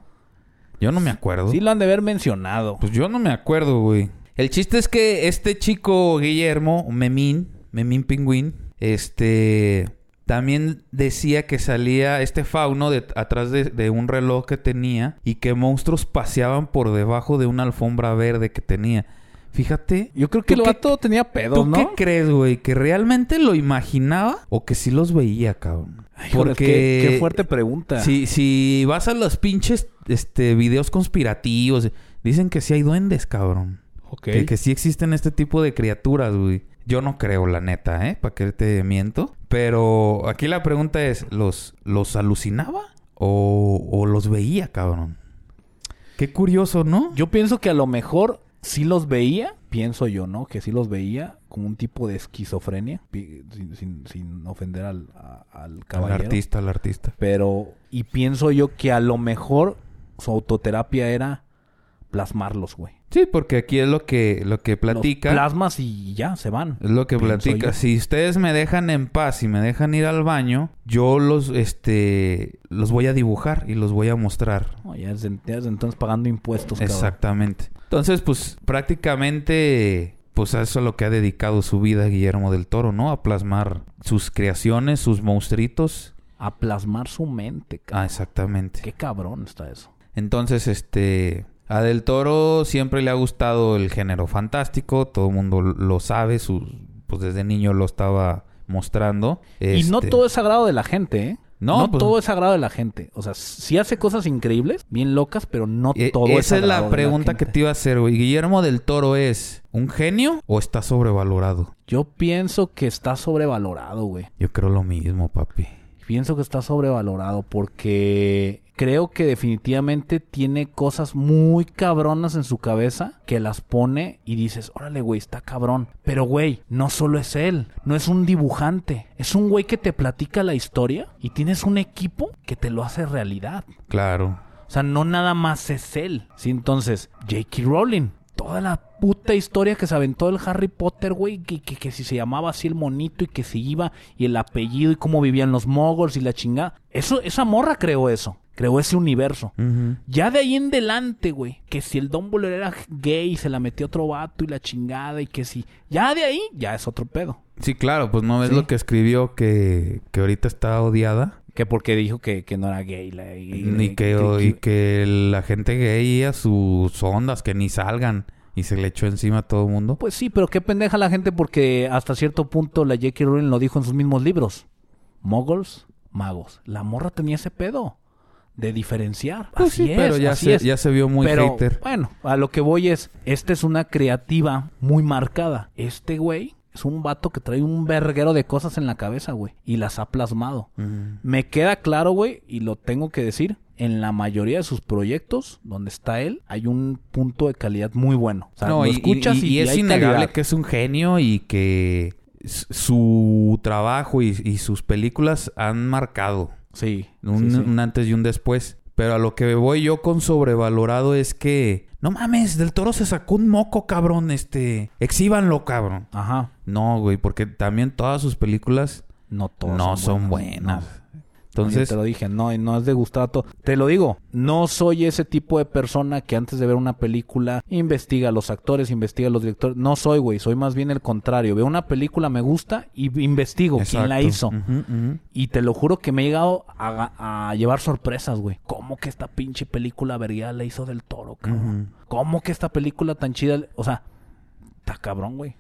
Yo no me acuerdo. Sí lo han de haber mencionado. Pues yo no me acuerdo, güey. El chiste es que este chico Guillermo, Memín, Memín Pingüín, este también decía que salía este fauno de, atrás de, de un reloj que tenía y que monstruos paseaban por debajo de una alfombra verde que tenía. Fíjate. Yo creo que ¿Tú el vato tenía pedos, ¿Tú ¿no? qué crees, güey? ¿Que realmente lo imaginaba o que sí los veía, cabrón? Híjoles, qué, qué fuerte pregunta. Si, si vas a los pinches este, videos conspirativos, dicen que sí hay duendes, cabrón. Que, que sí existen este tipo de criaturas, güey. Yo no creo, la neta, ¿eh? ¿Para qué te miento? Pero aquí la pregunta es, ¿los, los alucinaba o, o los veía, cabrón? Qué curioso, ¿no? Yo pienso que a lo mejor sí los veía, pienso yo, ¿no? Que sí los veía como un tipo de esquizofrenia, sin, sin- sin ofender al, a- al al caballero. artista, al artista. Pero, y pienso yo que a lo mejor su autoterapia era plasmarlos, güey. Sí, porque aquí es lo que, lo que Los platica. plasmas y ya, se van. Es lo que platica. yo. Si ustedes me dejan en paz y me dejan ir al baño, yo los, este, los voy a dibujar y los voy a mostrar. No, ya, desde, ya desde entonces pagando impuestos, cabrón. Exactamente. Entonces, pues, prácticamente, pues a eso es lo que ha dedicado su vida Guillermo del Toro, ¿no? A plasmar sus creaciones, sus monstruitos. A plasmar su mente, Ah, cabrón. exactamente. Qué cabrón está eso. Entonces, este, a Del Toro siempre le ha gustado el género fantástico, todo el mundo lo sabe, su, pues desde niño lo estaba mostrando. Y no Este, todo es sagrado de la gente, ¿eh? No, No, pues- todo es sagrado de la gente. O sea, sí hace cosas increíbles, bien locas, pero no eh, todo es esa es sagrado la pregunta que te iba a hacer, güey. ¿Guillermo del Toro es un genio o está sobrevalorado? Yo pienso que está sobrevalorado, güey. Yo creo lo mismo, papi. Pienso que está sobrevalorado porque creo que definitivamente tiene cosas muy cabronas en su cabeza que las pone y dices, órale, güey, está cabrón. Pero, güey, no solo es él, no es un dibujante, es un güey que te platica la historia y tienes un equipo que te lo hace realidad. Claro. O sea, no nada más es él. Sí, entonces, J.K. Rowling. Toda la puta historia que se aventó el Harry Potter, güey. Que, que, que si se llamaba así el monito y que se iba y el apellido y cómo vivían los moguls y la chingada. Eso, esa morra creó eso. Creó ese universo. Ya de ahí en delante, güey. Que si el Dumbledore era gay y se la metió otro vato y la chingada y que si... Ya de ahí, ya es otro pedo. Sí, claro, pues no ves Sí. lo que escribió que, que ahorita está odiada. Que porque dijo que, que no era gay. La, y, Y que, y que la gente gay a sus ondas, que ni salgan. Y se le echó encima a todo el mundo. Pues sí, pero qué pendeja la gente porque hasta cierto punto la J.K. Rowling lo dijo en sus mismos libros. Moguls, magos. La morra tenía ese pedo de diferenciar. Pues así sí, es, pero ya así se, es. ya se vio muy pero, hater. bueno, a lo que voy es, esta es una creativa muy marcada. Este güey es un vato que trae un verguero de cosas en la cabeza, güey. Y las ha plasmado. Ujú. Me queda claro, güey, y lo tengo que decir, en la mayoría de sus proyectos, donde está él, hay un punto de calidad muy bueno. O sea, No, lo y, escuchas y- y, y es hay innegable calidad. que es un genio y que su trabajo y, y sus películas han marcado Sí, un, sí, sí. un antes y un después. Pero a lo que voy yo con sobrevalorado es que... No mames, Del Toro se sacó un moco, cabrón. Este... Exhíbanlo, cabrón. Ajá. No, güey, porque también todas sus películas No todas no son buenas. Entonces, Yo te lo dije, no, no es de todo. Te lo digo, no soy ese tipo de persona que antes de ver una película investiga a los actores, investiga a los directores. No soy, güey, soy más bien el contrario. Veo una película, me gusta y investigo quién la hizo. Y te lo juro que me he llegado a, a llevar sorpresas, güey. ¿Cómo que esta pinche película verguera la hizo del toro, cabrón? ¿Cómo que esta película tan chida? O sea, está cabrón, güey.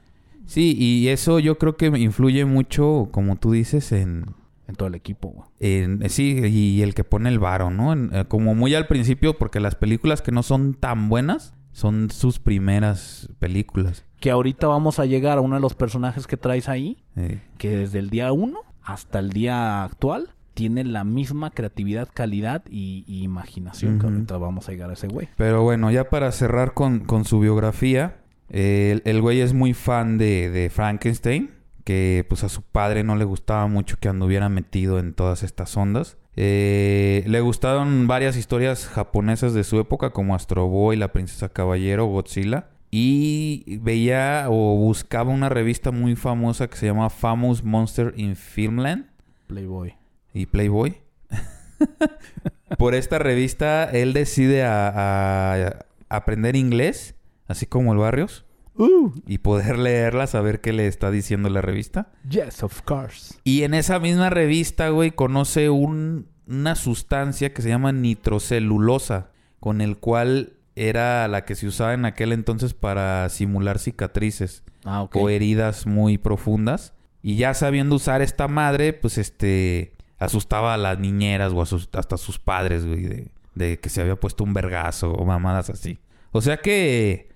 Sí, y eso yo creo que influye mucho, como tú dices, en... En todo el equipo, güey. en- sí, y el que pone el varo, ¿no? En- eh, como muy al principio, porque las películas que no son tan buenas son sus primeras películas. Que ahorita vamos a llegar a uno de los personajes que traes ahí, Eh, que desde el día 1 hasta el día actual tiene la misma creatividad, calidad y, y imaginación. Que Ujú. ahorita vamos a llegar a ese güey. Pero bueno, ya para cerrar con, con su biografía, eh, el, el güey es muy fan de, de Frankenstein, que pues a su padre no le gustaba mucho que anduviera metido en todas estas ondas. Eh, le gustaron varias historias japonesas de su época, como Astro Boy, La Princesa Caballero, Godzilla. Y veía o buscaba una revista muy famosa que se llama Famous Monster in Filmland Playboy. y Playboy. [laughs] Por esta revista, él decide a, a aprender inglés, así como el Barrios, Uh, y poder leerla, saber qué le está diciendo la revista. yes, of course. Y en esa misma revista, güey, conoce un- una sustancia que se llama nitrocelulosa, con el cual era la que se usaba en aquel entonces para simular cicatrices Ah, o heridas muy profundas. Y ya sabiendo usar esta madre, pues este asustaba a las niñeras o a sus- hasta a sus padres, güey, de, de que se había puesto un vergazo o mamadas así. O sea que,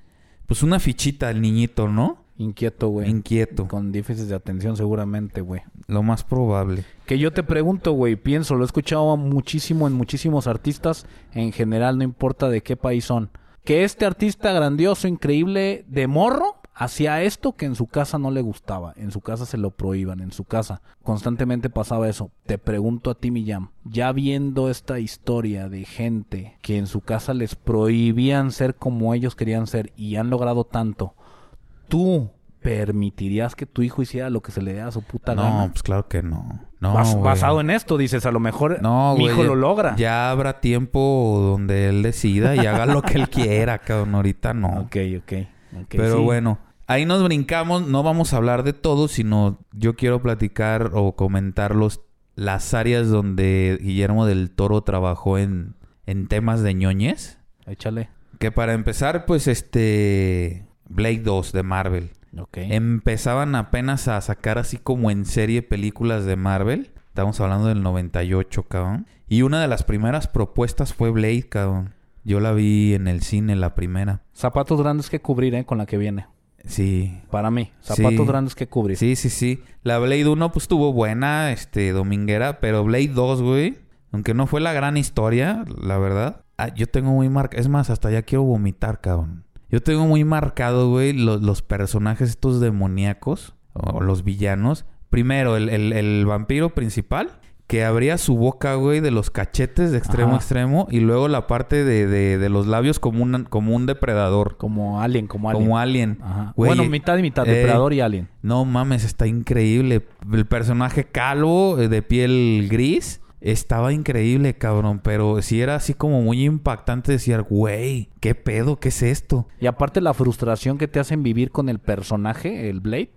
pues una fichita al niñito, ¿no? Inquieto, güey. Inquieto, Con déficit de atención seguramente, güey. lo más probable. Que yo te pregunto, güey, pienso, lo he escuchado muchísimo en muchísimos artistas, en general, no importa de qué país son. Que este artista grandioso, increíble, de morro, hacía esto que en su casa no le gustaba. En su casa se lo prohíban, en su casa. Constantemente pasaba eso. Te pregunto a ti, Millán, ya viendo esta historia de gente que en su casa les prohibían ser como ellos querían ser y han logrado tanto, ¿tú permitirías que tu hijo hiciera lo que se le dé a su puta no, gana? pues claro que no. No, Bas- basado en esto, dices, a lo mejor No, mi güey, hijo lo logra. Ya habrá tiempo donde él decida y haga lo que él [laughs] quiera, cabrón. Ahorita no. Ok, ok. ok, Pero sí. bueno, ahí nos brincamos. No vamos a hablar de todo, sino yo quiero platicar o comentar los, las áreas donde Guillermo del Toro trabajó en, en temas de ñoñez. Échale. Que para empezar, pues este... Blade 2 de Marvel. Ok. Empezaban apenas a sacar así como en serie películas de Marvel. Estamos hablando del 98, cabrón. Y una de las primeras propuestas fue Blade, cabrón. Yo la vi en el cine, la primera. Zapatos grandes que cubrir, ¿eh? Con la que viene. Sí. Para mí. Zapatos Sí. grandes que cubrir. Sí, sí, sí. La Blade 1 pues estuvo buena, este, dominguera. Pero Blade 2, güey. Aunque no fue la gran historia, la verdad. ah, yo tengo muy marcado... Es más, hasta ya quiero vomitar, cabrón. Yo tengo muy marcado, güey, lo- los personajes estos demoníacos. O los villanos. Primero, el, el- el vampiro principal. Que abría su boca, güey, de los cachetes de extremo Ajá. a extremo. Y luego la parte de, de- de los labios como un, como un depredador. Como Alien, como Alien. Como alien. Ajá. Güey, bueno, mitad y mitad. eh, Depredador y Alien. No mames, está increíble. El personaje calvo, eh, de piel gris, estaba increíble, cabrón. Pero sí era así como muy impactante decir, güey, ¿qué pedo? ¿Qué es esto? Y aparte la frustración que te hacen vivir con el personaje, el Blade,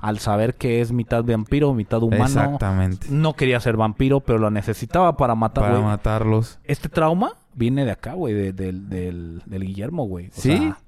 al saber que es mitad vampiro, mitad humano. Exactamente. No quería ser vampiro, pero lo necesitaba para matar. Para matarlos. Este trauma viene de acá, güey, de- del, del, del Guillermo, güey. ¿Sí? sea,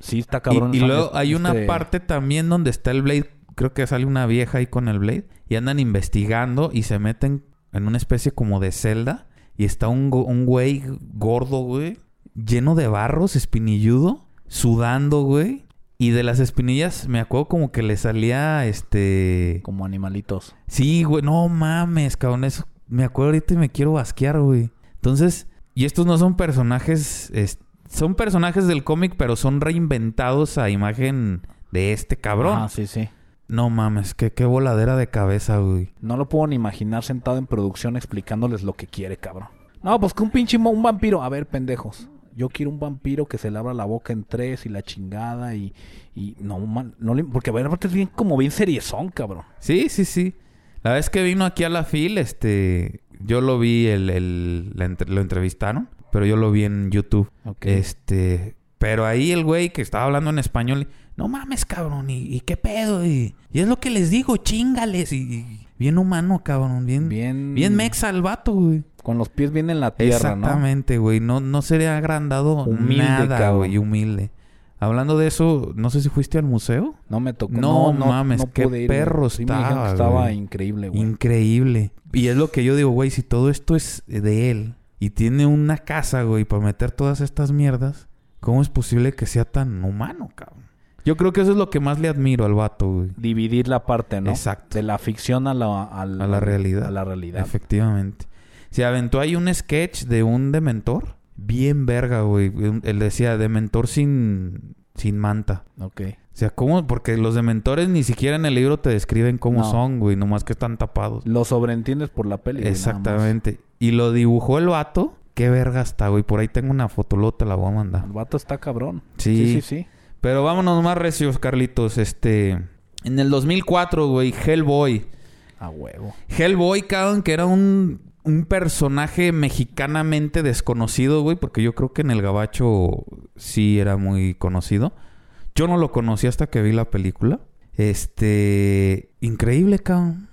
sí, está cabrón. y luego hay una este- parte también donde está el Blade. Creo que sale una vieja ahí con el Blade. Y andan investigando y se meten en una especie como de celda. Y está un, go- un güey gordo, güey. Lleno de barros, espinilludo. Sudando, güey. Y de las espinillas me acuerdo como que le salía este... Como animalitos. Sí, güey. No mames, cabrón. Eso me acuerdo ahorita y me quiero basquear, güey. Entonces... Y estos no son personajes... es- son personajes del cómic, pero son reinventados a imagen de este cabrón. Ah, sí, sí. No mames, qué, qué voladera de cabeza, güey. No lo puedo ni imaginar sentado en producción explicándoles lo que quiere, cabrón. No, pues que un pinche mo- un vampiro. A ver, pendejos. Yo quiero un vampiro que se le abra la boca en tres y la chingada y... y no, man, no le- porque a ver, aparte es bien como bien seriezón, cabrón. Sí, sí, sí. La vez que vino aquí a la FIL, este... Yo lo vi, el, el- la lo entrevistaron, pero yo lo vi en YouTube. Ok. Este... Pero ahí el güey que estaba hablando en español... No mames, cabrón. ¿Y, y qué pedo? Y, y es lo que les digo, chingales. Y, y bien humano, cabrón. Bien... Bien... Bien mexa el vato, güey. Con los pies bien en la tierra, ¿no? Exactamente, güey. No, no sería agrandado Humilde, nada, güey. Humilde. Hablando de eso, no sé si fuiste al museo. No me tocó. No, mames, qué pude ir, perro Sí estaba, estaba increíble, güey. Increíble. Y es lo que yo digo, güey, si todo esto es de él y tiene una casa, güey, para meter todas estas mierdas, ¿cómo es posible que sea tan humano, cabrón? Yo creo que eso es lo que más le admiro al vato, güey. Dividir la parte, ¿no? Exacto. De la ficción a la, A la realidad. A la realidad. Efectivamente. Se aventó ahí un sketch de un dementor. Bien verga, güey. Él decía dementor sin, sin manta. Ok. O sea, ¿cómo? Porque los dementores ni siquiera en el libro te describen cómo No. son, güey. Nomás que están tapados. Lo sobreentiendes por la peli. Exactamente. Y lo dibujó el vato. Qué verga está, güey. Por ahí tengo una fotolota, te la voy a mandar. El vato está cabrón. Sí. Sí, sí, sí. Pero vámonos más recios, Carlitos. Este... En el 2004, güey, Hellboy. A huevo. Hellboy, cabrón, que era un, un personaje mexicanamente desconocido, güey, porque yo creo que en el gabacho sí era muy conocido. Yo no lo conocí hasta que vi la película. Este... Increíble, cabrón.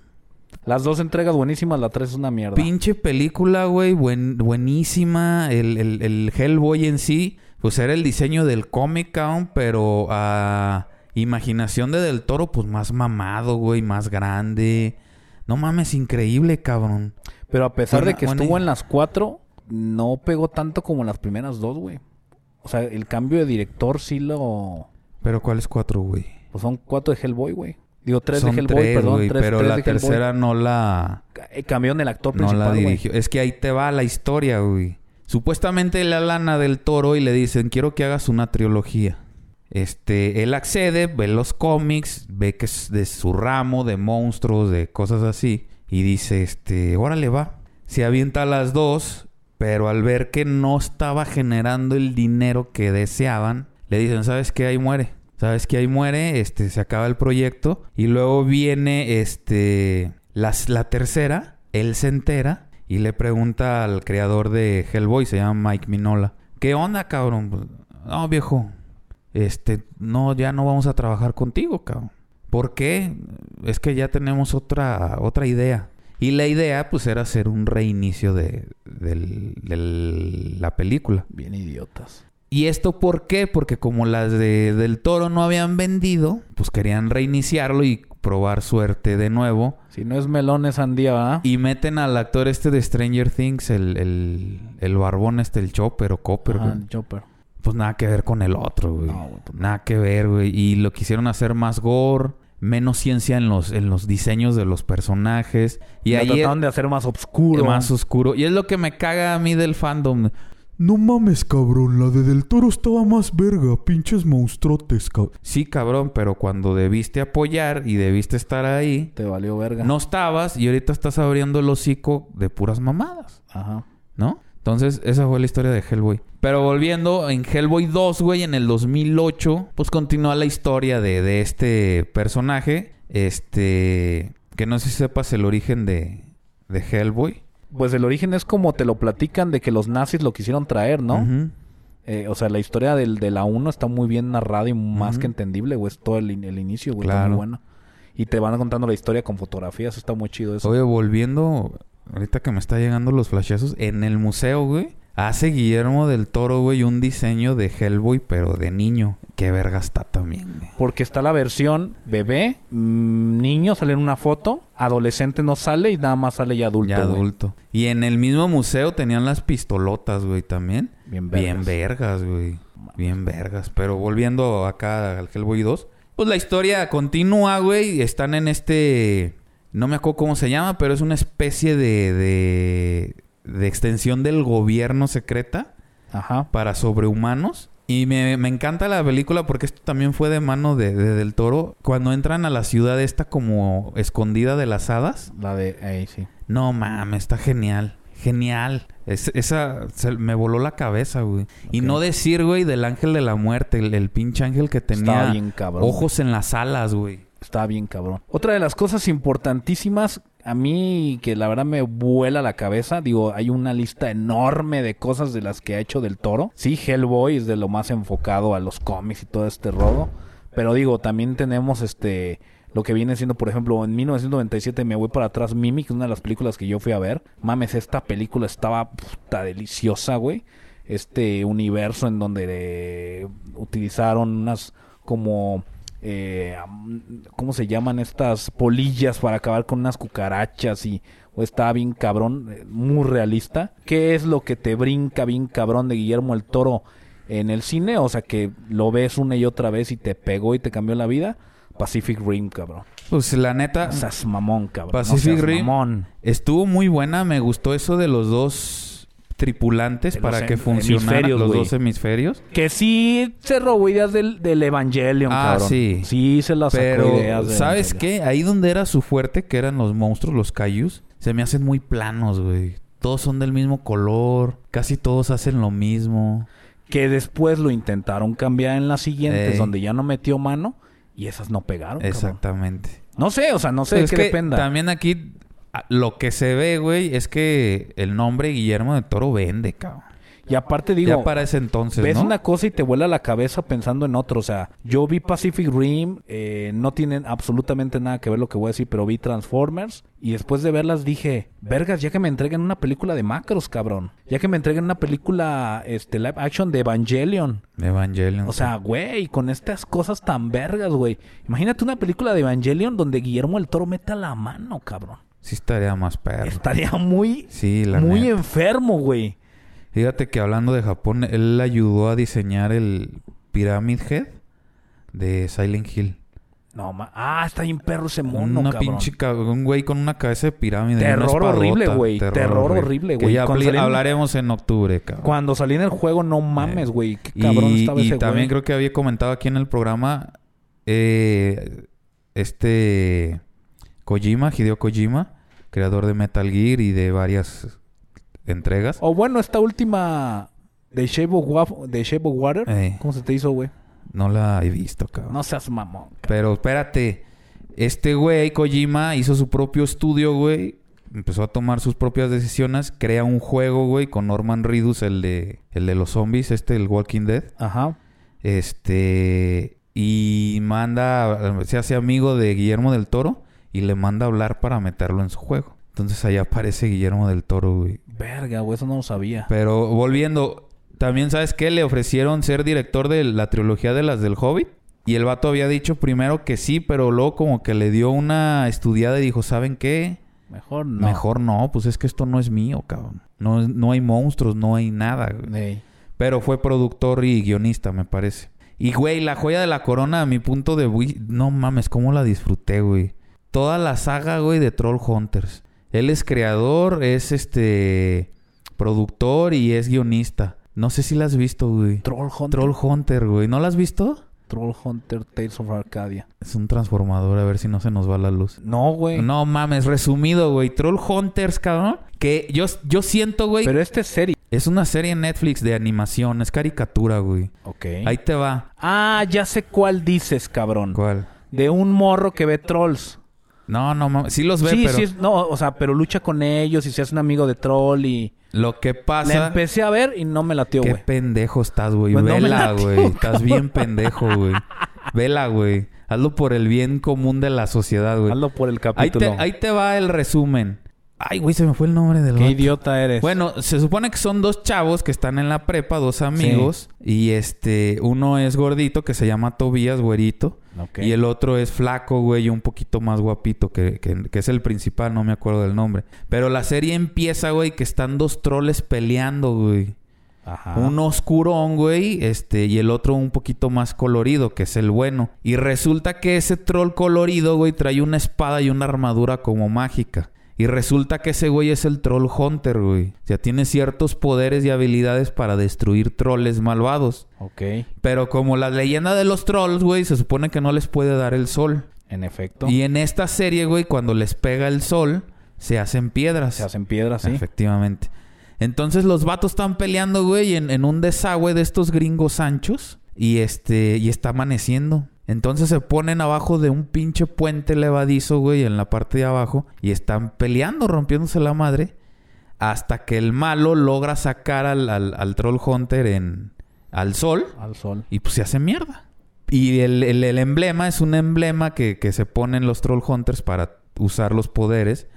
Las dos entregas buenísimas, la tres es una mierda. Pinche película, güey, buen- buenísima. El, el- el Hellboy en sí, pues era el diseño del cómic, cabrón, pero a imaginación de Del Toro, pues más mamado, güey, más grande. No mames, increíble, cabrón. Pero a pesar de que estuvo en las cuatro, no pegó tanto como en las primeras dos, güey. O sea, el cambio de director sí lo... Pero ¿cuáles cuatro, güey? Pues son cuatro de Hellboy, güey. Digo, tres Son de Hellboy, tres, perdón. güey, tres, pero tres la de Hellboy. tercera no la, Eh, Cambiaron el actor no principal, la güey. dirigió. Es que ahí te va la historia, güey. Supuestamente la lana del toro y le dicen, quiero que hagas una trilogía. Este, él accede, ve los cómics, ve que es de su ramo, de monstruos, de cosas así. Y dice, este, órale va. Se avienta a las dos, pero al ver que no estaba generando el dinero que deseaban, le dicen, ¿sabes qué? Ahí muere. ¿Sabes qué? Ahí muere, este, se acaba el proyecto. Y luego viene, este, la tercera, él se entera y le pregunta al creador de Hellboy, se llama Mike Minola. ¿Qué onda, cabrón? No, viejo. Este, no, ya no vamos a trabajar contigo, cabrón. ¿Por qué? Es que ya tenemos otra, otra idea. Y la idea, pues, era hacer un reinicio de, del- del- la película. Bien idiotas. ¿Y esto por qué? Porque como las de Del Toro no habían vendido, pues querían reiniciarlo y probar suerte de nuevo. Si no es melón, es sandía, ¿verdad? Y meten al actor este de Stranger Things, el, el, el barbón este, el Chopper o Copper, Ajá, güey. Chopper. Pues nada que ver con el otro, güey. No, pues nada que ver, güey. Y lo quisieron hacer más gore, menos ciencia en los, en los diseños de los personajes. Y Lo ahí trataron de hacer más oscuro. más oscuro. Y es lo que me caga a mí del fandom. No mames, cabrón. La de Del Toro estaba más verga. Pinches monstruotes, cabrón. Sí, cabrón, pero cuando debiste apoyar y debiste estar ahí, Te valió verga. no estabas y ahorita estás abriendo el hocico de puras mamadas, Ajá. ¿no? Entonces, esa fue la historia de Hellboy. Pero volviendo, en Hellboy 2, güey, en el 2008, pues continúa la historia de, de este personaje. Este. Que no sé si sepas el origen de, de Hellboy. Pues el origen es como te lo platican de que los nazis lo quisieron traer, ¿no? Eh, o sea, la historia del, de la 1 está muy bien narrada y más que entendible, güey. Es todo el, el inicio, güey. Está Claro. muy bueno. Y te van contando la historia con fotografías. Está muy chido eso. Oye, volviendo, ahorita que me está llegando los flashazos, en el museo, güey, hace Guillermo del Toro, güey, un diseño de Hellboy, pero de niño. Qué verga está también, güey. Porque está la versión bebé, mm, niño, sale en una foto. Adolescente no sale y nada más sale ya adulto. Ya güey. adulto. Y en el mismo museo tenían las pistolotas, güey, también. Bien Bien vergas. vergas, güey. Bien vergas. Pero volviendo acá al Hellboy 2, pues la historia continúa, güey. Están en este... No me acuerdo cómo se llama, pero es una especie de... de, de extensión del gobierno secreta Ajá. para sobrehumanos. Y me, me encanta la película porque esto también fue de mano de, de Del Toro. Cuando entran a la ciudad esta como escondida de las hadas. La de... Ahí sí. No mames, está genial. Genial. Es- esa se- me voló la cabeza, güey. Y no decir, güey, del ángel de la muerte. El, el pinche ángel que tenía bien cabrón. ojos en las alas, güey. Está bien cabrón. Otra de las cosas importantísimas, a mí que la verdad me vuela la cabeza, digo, hay una lista enorme de cosas de las que ha hecho del toro. Sí, Hellboy es de lo más enfocado a los cómics y todo este rodo. Pero digo, también tenemos este lo que viene siendo, por ejemplo, en 1997 me voy para atrás, Mimic, una de las películas que yo fui a ver. Mames, esta película estaba puta deliciosa, güey. este universo en donde eh, utilizaron unas como eh, ¿cómo se llaman estas polillas para acabar con unas cucarachas y o está bien cabrón, eh, muy realista. ¿Qué es lo que te brinca bien cabrón de Guillermo el Toro en el cine? O sea, que lo ves una y otra vez y te pegó y te cambió la vida. Pacific Rim, cabrón. Pues la neta, No seas mamón, cabrón. No Pacific seas Rim. mamón. estuvo muy buena. Me gustó eso de los dos tripulantes los para que funcionaran los dos hemisferios. Que sí se robó ideas del, del Evangelion, Ah, cabrón. sí. Sí se las sacó Pero, ideas del ¿sabes Evangelion. qué? Ahí donde era su fuerte, que eran los monstruos, los Kaijus, se me hacen muy planos, güey. Todos son del mismo color. Casi todos hacen lo mismo. Que después lo intentaron cambiar en las siguientes, Ey. donde ya no metió mano. Y esas no pegaron, cabrón. Exactamente. No sé, o sea, no sé Pero de es qué que dependa. también aquí lo que se ve, güey, es que el nombre Guillermo de Toro vende, cabrón. Y aparte digo, ya para ese entonces, ves ¿no? una cosa y te vuela la cabeza pensando en otro. O sea, yo vi Pacific Rim, eh, no tienen absolutamente nada que ver lo que voy a decir, pero vi Transformers. Y después de verlas dije, vergas, ya que me entreguen una película de macros, cabrón. Ya que me entreguen una película este, live action de Evangelion. Evangelion. O sea, güey, con estas cosas tan vergas, güey. Imagínate una película de Evangelion donde Guillermo el Toro meta la mano, cabrón. Sí estaría más perro. Estaría muy, Sí, la muy neta. enfermo, güey. Fíjate que hablando de Japón, él ayudó a diseñar el Pyramid Head de Silent Hill. No, ma ah, está bien perro ese mono, una cabrón. pinche un güey con una cabeza de pirámide. y Terror horrible, güey. Terror horrible, güey. ya hablaremos en octubre, cabrón. Cuando salí en el juego, no mames, güey. Qué cabrón y estaba y ese también güey. creo que había comentado aquí en el programa eh, este Kojima, Hideo Kojima, creador de Metal Gear y de varias entregas. O bueno, esta última de Shape of, Wa- de Shape of Water. Eh. ¿Cómo se te hizo, güey? No la he visto, cabrón. No seas mamón. cabrón. Pero espérate, este güey Kojima hizo su propio estudio, güey. Empezó a tomar sus propias decisiones, crea un juego, güey, con Norman Reedus, el de el de los zombies, este el Walking Dead. Ajá. Este. Y manda. Se hace amigo de Guillermo del Toro. Y le manda a hablar para meterlo en su juego. Entonces ahí aparece Guillermo del Toro, güey. Verga, güey, eso no lo sabía. Pero volviendo. También, ¿sabes qué? Le ofrecieron ser director de la trilogía de las del Hobbit. Y el vato había dicho primero que sí, pero luego como que le dio una estudiada y dijo, ¿saben qué? Mejor no. Mejor no, pues es que esto no es mío, cabrón. No, no hay monstruos, no hay nada, güey. Ey. Pero fue productor y guionista, me parece. Y, güey, la joya de la corona, a mi punto de... No mames, cómo la disfruté, güey. Toda la saga, güey, de Troll Hunters. Él es creador, es este... Productor y es guionista. No sé si la has visto, güey. Troll Hunter. Troll Hunter, güey. ¿No la has visto? Troll Hunter Tales of Arcadia. Es un transformador, a ver si no se nos va la luz. No, güey. No mames, resumido, güey. Troll Hunters, cabrón. Que yo, yo siento, güey... Pero este es serie. Es una serie en Netflix de animación. Es caricatura, güey. Ok. Ahí te va. Ah, ya sé cuál dices, cabrón. ¿Cuál? De un morro que ve trolls. No, no mames. Sí los ve, sí, pero sí, es- no, o sea, pero lucha con ellos y se hace un amigo de troll y... lo que La pasa... empecé a ver y no me latió, Qué güey. pendejo estás, güey. Pues Vela, güey. Estás bien pendejo, güey. Vela, güey. Hazlo por el bien común de la sociedad, güey. Hazlo por el Ahí capítulo. te, ahí te va el resumen. Ay, güey, se me fue el nombre del Qué vato. idiota eres. Bueno, se supone que son dos chavos que están en la prepa, dos amigos. Y este, uno es gordito, que se llama Tobías, güerito. Y el otro es flaco, güey, y un poquito más guapito, que, que- que es el principal, no me acuerdo del nombre. Pero la serie empieza, güey, que están dos troles peleando, güey. Ajá. Uno oscurón, güey, este, y el otro un poquito más colorido, que es el bueno. Y resulta que ese troll colorido, güey, trae una espada y una armadura como mágica. Y resulta que ese güey es el troll hunter, güey. O sea, tiene ciertos poderes y habilidades para destruir troles malvados. Ok. Pero como la leyenda de los trolls, güey, se supone que no les puede dar el sol. En efecto. Y en esta serie, güey, cuando les pega el sol, se hacen piedras. Se hacen piedras, sí. Efectivamente. Entonces los vatos están peleando, güey, en, en un desagüe de estos gringos anchos. Y este, y está amaneciendo. Entonces se ponen abajo de un pinche puente levadizo, güey, en la parte de abajo. Y están peleando, rompiéndose la madre. Hasta que el malo logra sacar al, al, al Troll Hunter en, al sol. Al sol. Y pues se hace mierda. Y el, el- el emblema es un emblema que, que se ponen los Troll Hunters para usar los poderes.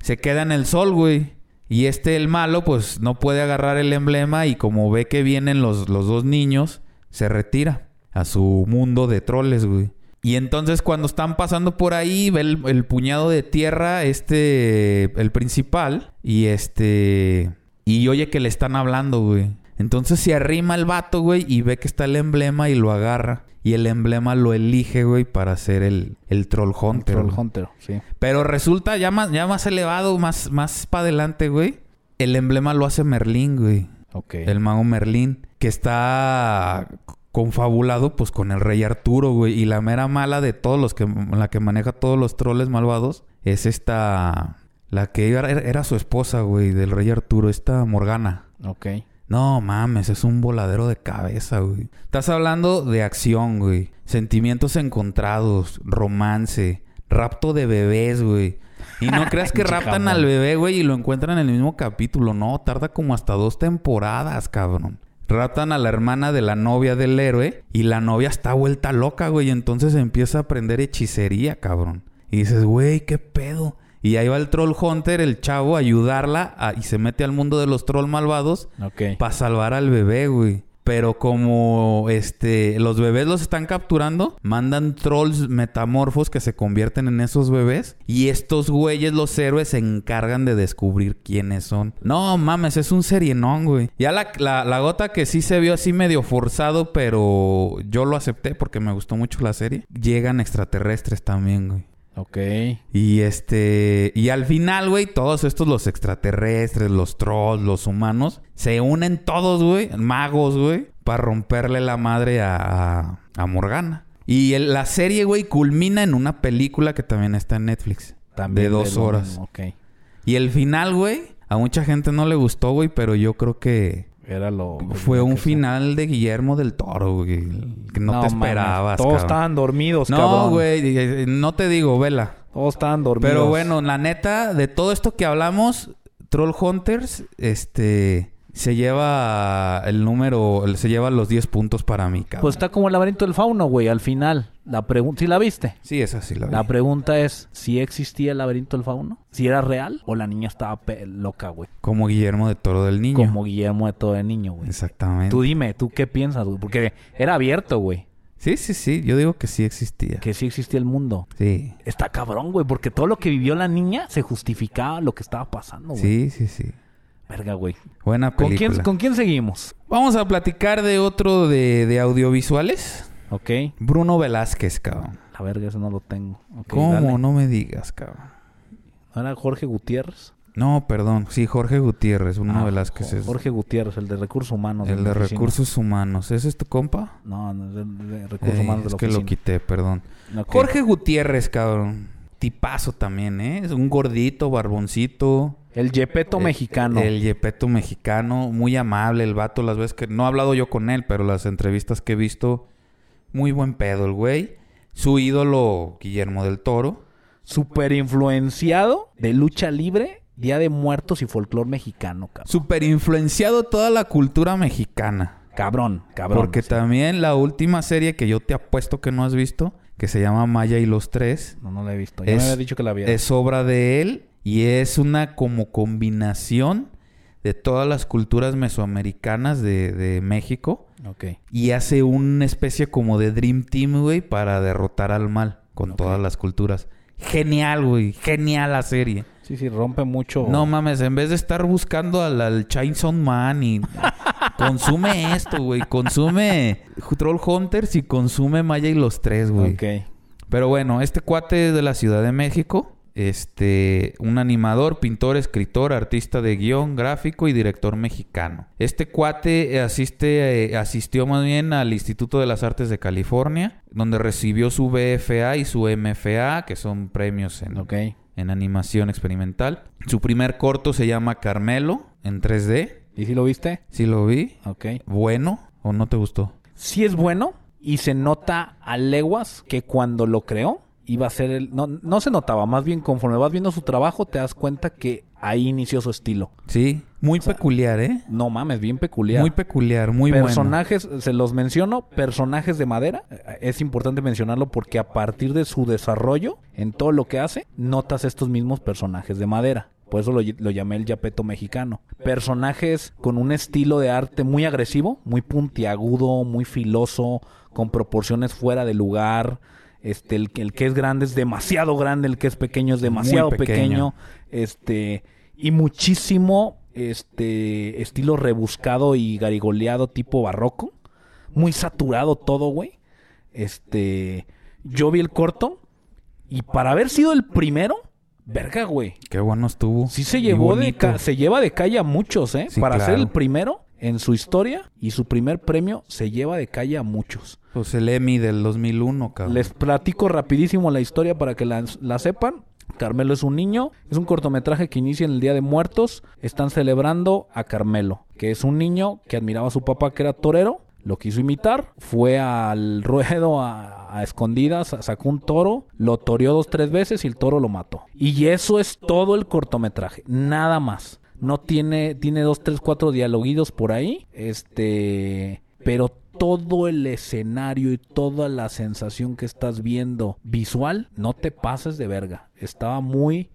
Se queda en el sol, güey. Y este, el malo, pues no puede agarrar el emblema y como ve que vienen los, los dos niños, se retira a su mundo de troles, güey. Y entonces cuando están pasando por ahí, ve el, el puñado de tierra, este, el principal, y este, y oye que le están hablando, güey. Entonces se arrima el vato, güey, y ve que está el emblema y lo agarra. Y el emblema lo elige, güey, para ser el, el Troll Hunter. Troll güey. Hunter, sí. Pero resulta ya más, ya más elevado, más, más para adelante, güey. El emblema lo hace Merlín, güey. Ok. El mago Merlín. Que está confabulado, pues, con el rey Arturo, güey. Y la mera mala de todos los que... La que maneja todos los troles malvados. Es esta... La que era, era su esposa, güey. Del rey Arturo. Esta Morgana. Ok. No mames, es un voladero de cabeza, güey. Estás hablando de acción, güey. Sentimientos encontrados, romance, rapto de bebés, güey. Y no creas que [laughs] raptan al bebé, güey, y lo encuentran en el mismo capítulo. No, tarda como hasta dos temporadas, cabrón. Raptan a la hermana de la novia del héroe y la novia está vuelta loca, güey. Y entonces empieza a aprender hechicería, cabrón. Y dices, güey, ¿qué pedo? Y ahí va el troll hunter, el chavo, a ayudarla a- y se mete al mundo de los troll malvados Ok. para salvar al bebé, güey. Pero como este los bebés los están capturando, mandan trolls metamorfos que se convierten en esos bebés y estos güeyes los héroes se encargan de descubrir quiénes son. No mames, es un serienón, güey. Ya la, la, la gota que sí se vio así medio forzado, pero yo lo acepté porque me gustó mucho la serie. Llegan extraterrestres también, güey. Ok. Y este. Y al final, güey, todos estos, los extraterrestres, los trolls, los humanos, se unen todos, güey, magos, güey, para romperle la madre a, a, Morgana. Y el- la serie, güey, culmina en una película que también está en Netflix. También de dos horas. Ok. Y el final, güey, a mucha gente no le gustó, güey, pero yo creo que Era lo... fue un sea. final de Guillermo del Toro, güey. Que no, te mames, esperabas, Todos cabrón. estaban dormidos, No, cabrón. güey, no te digo, vela. Todos estaban dormidos. Pero bueno, la neta, de todo esto que hablamos, Troll Hunters, este, se lleva el número, se lleva los 10 puntos para mí, cabrón. Pues está como el laberinto del fauno, güey, al final. La pregunta... ¿Sí la viste? sí, esa sí la vi. La pregunta es si existía el laberinto del fauno, si era real o la niña estaba loca, güey. Como Guillermo de Toro del Niño. Como Guillermo de todo de niño, güey. Exactamente. Tú dime, ¿tú qué piensas, güey? Porque era abierto, güey. Sí, sí, sí. Yo digo que sí existía. Que sí existía el mundo. Sí. Está cabrón, güey, porque todo lo que vivió la niña se justificaba lo que estaba pasando, güey. Sí, sí, sí. Verga, güey. Buena ¿Con película. quién, ¿Con quién seguimos? Vamos a platicar de otro de, de audiovisuales. Ok. Bruno Velázquez, cabrón. La verga, ese no lo tengo. Ok, ¿Cómo? dale. No me digas, cabrón. ¿No era Jorge Gutiérrez? No, perdón. Sí, Jorge Gutiérrez. Bruno Ah, Velázquez Jo- es Jorge Gutiérrez, el de recursos humanos. el de oficina. recursos humanos. ¿Ese es tu compa? No, no, es el de recursos Ey, humanos de es la que lo quité, perdón. Ok. Jorge Gutiérrez, cabrón. Tipazo también, ¿eh? Es un gordito, barboncito. El Yepeto mexicano. El Yepeto mexicano. Muy amable el vato. Las veces que... No he hablado yo con él, pero las entrevistas que he visto... Muy buen pedo el güey. Su ídolo, Guillermo del Toro. Super influenciado de lucha libre, Día de Muertos y folclore mexicano, cabrón. Super influenciado toda la cultura mexicana. Cabrón, cabrón. Porque sí. también la última serie que yo te apuesto que no has visto... Que se llama Maya y los Tres. No, no la he visto. Ya Es- me había dicho que la había. Es obra de él y es una como combinación de todas las culturas mesoamericanas de, de México Ok. y hace una especie como de Dream Team, güey, para derrotar al mal con todas las culturas. Genial, güey. Genial la serie. Sí, sí, rompe mucho. No mames, en vez de estar buscando al, al Chainsaw Man y... consume esto, güey. Consume Troll Hunters y consume Maya y los tres, güey. Ok. Pero bueno, este cuate es de la Ciudad de México. Este, un animador, pintor, escritor, artista de guion, gráfico y director mexicano. Este cuate asiste, eh, asistió más bien al Instituto de las Artes de California, donde recibió su BFA y su MFA, que son premios en, Ok. En animación experimental. Su primer corto se llama Carmelo, en 3D. ¿Y si lo viste? ¿Sí lo vi? Ok. ¿Bueno o no te gustó? Sí es bueno y se nota a leguas que cuando lo creó iba a ser el... No, no se notaba, más bien conforme vas viendo su trabajo te das cuenta que ahí inició su estilo. Sí, muy peculiar, ¿eh? No mames, bien peculiar. Muy peculiar, muy bueno. personajes, se los menciono, personajes de madera. Eh, Es importante mencionarlo porque a partir de su desarrollo en todo lo que hace, notas estos mismos personajes de madera. Por eso lo, lo llamé el Yapeto mexicano. Personajes con un estilo de arte muy agresivo, muy puntiagudo, muy filoso, con proporciones fuera de lugar. Este, el, que- el que es grande es demasiado grande, el que es pequeño es demasiado pequeño. pequeño. Este, y muchísimo este estilo rebuscado y garigoleado tipo barroco. Muy saturado todo, güey. Este, yo vi el corto y para haber sido el primero, verga, güey. Qué bueno estuvo. Sí se llevó de ca- se lleva de calle a muchos, ¿eh? Sí, para ser el primero en su historia y su primer premio se lleva de calle a muchos. Pues el Emmy del 2001, cabrón. Les platico rapidísimo la historia para que la, la sepan. Carmelo es un niño, es un cortometraje que inicia en el Día de Muertos. Están celebrando a Carmelo, que es un niño que admiraba a su papá que era torero, lo quiso imitar, fue al ruedo a, a escondidas, sacó un toro, lo toreó dos, tres veces y el toro lo mató. Y eso es todo el cortometraje, nada más. No tiene, tiene dos, tres, cuatro dialoguidos por ahí, este, pero todo el escenario y toda la sensación que estás viendo visual, no te pases de verga. Estaba muy,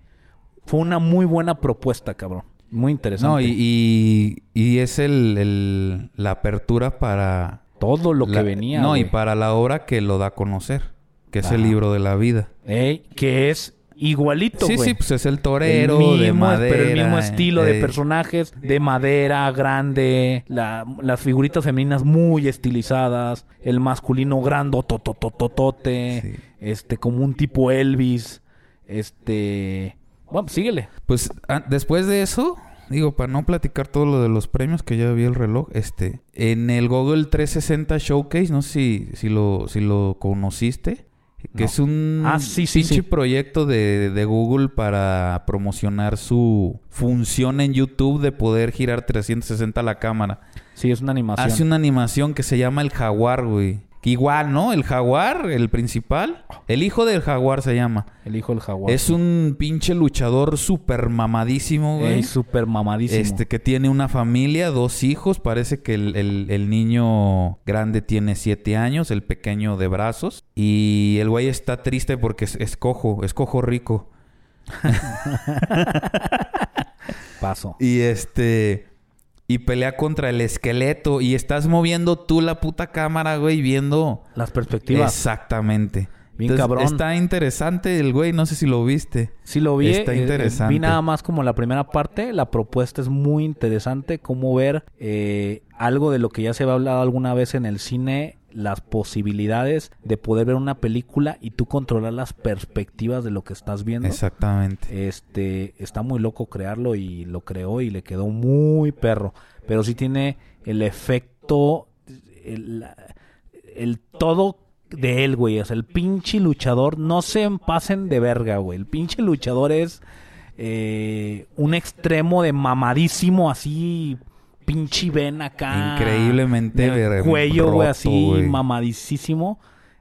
fue una muy buena propuesta, cabrón. Muy interesante. No, y, y, y es el, el- la apertura para... todo lo que venía. No, y para la obra que lo da a conocer. Que es el libro de la vida. Ey, que es igualito, Sí, güey. sí, pues es el El torero mismo, de madera. pero el mismo estilo de eh, personajes, de madera, grande, la- las figuritas femeninas muy estilizadas, el masculino grande, totototote, Sí. este, como un tipo Elvis, este, bueno, síguele. Pues ah, después de eso, digo, para no platicar todo lo de los premios, que ya vi el reloj, este, en el Google 360 Showcase, no sé si, si lo, si lo conociste, que No. es un Ah, sí, sí, pinche sí. proyecto de, de Google para promocionar su función en YouTube de poder girar 360 la cámara. Sí, es una animación. Hace una animación que se llama El Jaguar, güey. Que igual, ¿no? El Jaguar, el principal. El hijo del Jaguar se llama. El hijo del jaguar. Es un pinche luchador súper mamadísimo, güey. Ey, súper mamadísimo. Este que tiene una familia, dos hijos. Parece que el, el- el niño grande tiene siete años, el pequeño de brazos. Y el güey está triste porque es, es cojo, es cojo rico. [laughs] Paso. Y este. Y pelea contra el esqueleto. Y estás moviendo tú la puta cámara, güey, viendo. Las perspectivas. Exactamente. Bien cabrón. Está interesante el güey, no sé si lo viste. Sí lo vi. Está eh, interesante. vi nada más como la primera parte. La propuesta es muy interesante. Cómo ver eh, algo de lo que ya se había hablado alguna vez en el cine. Las posibilidades de poder ver una película y tú controlar las perspectivas de lo que estás viendo. Exactamente. Este, está muy loco crearlo y lo creó y le quedó muy perro. Pero sí tiene el efecto, el, el todo de él, güey. O sea, el pinche luchador, no se pasen de verga, güey. El pinche luchador es eh, un extremo de mamadísimo, así, pinche ven acá. Increíblemente ver- cuello, güey, así, güey. mamadísimo.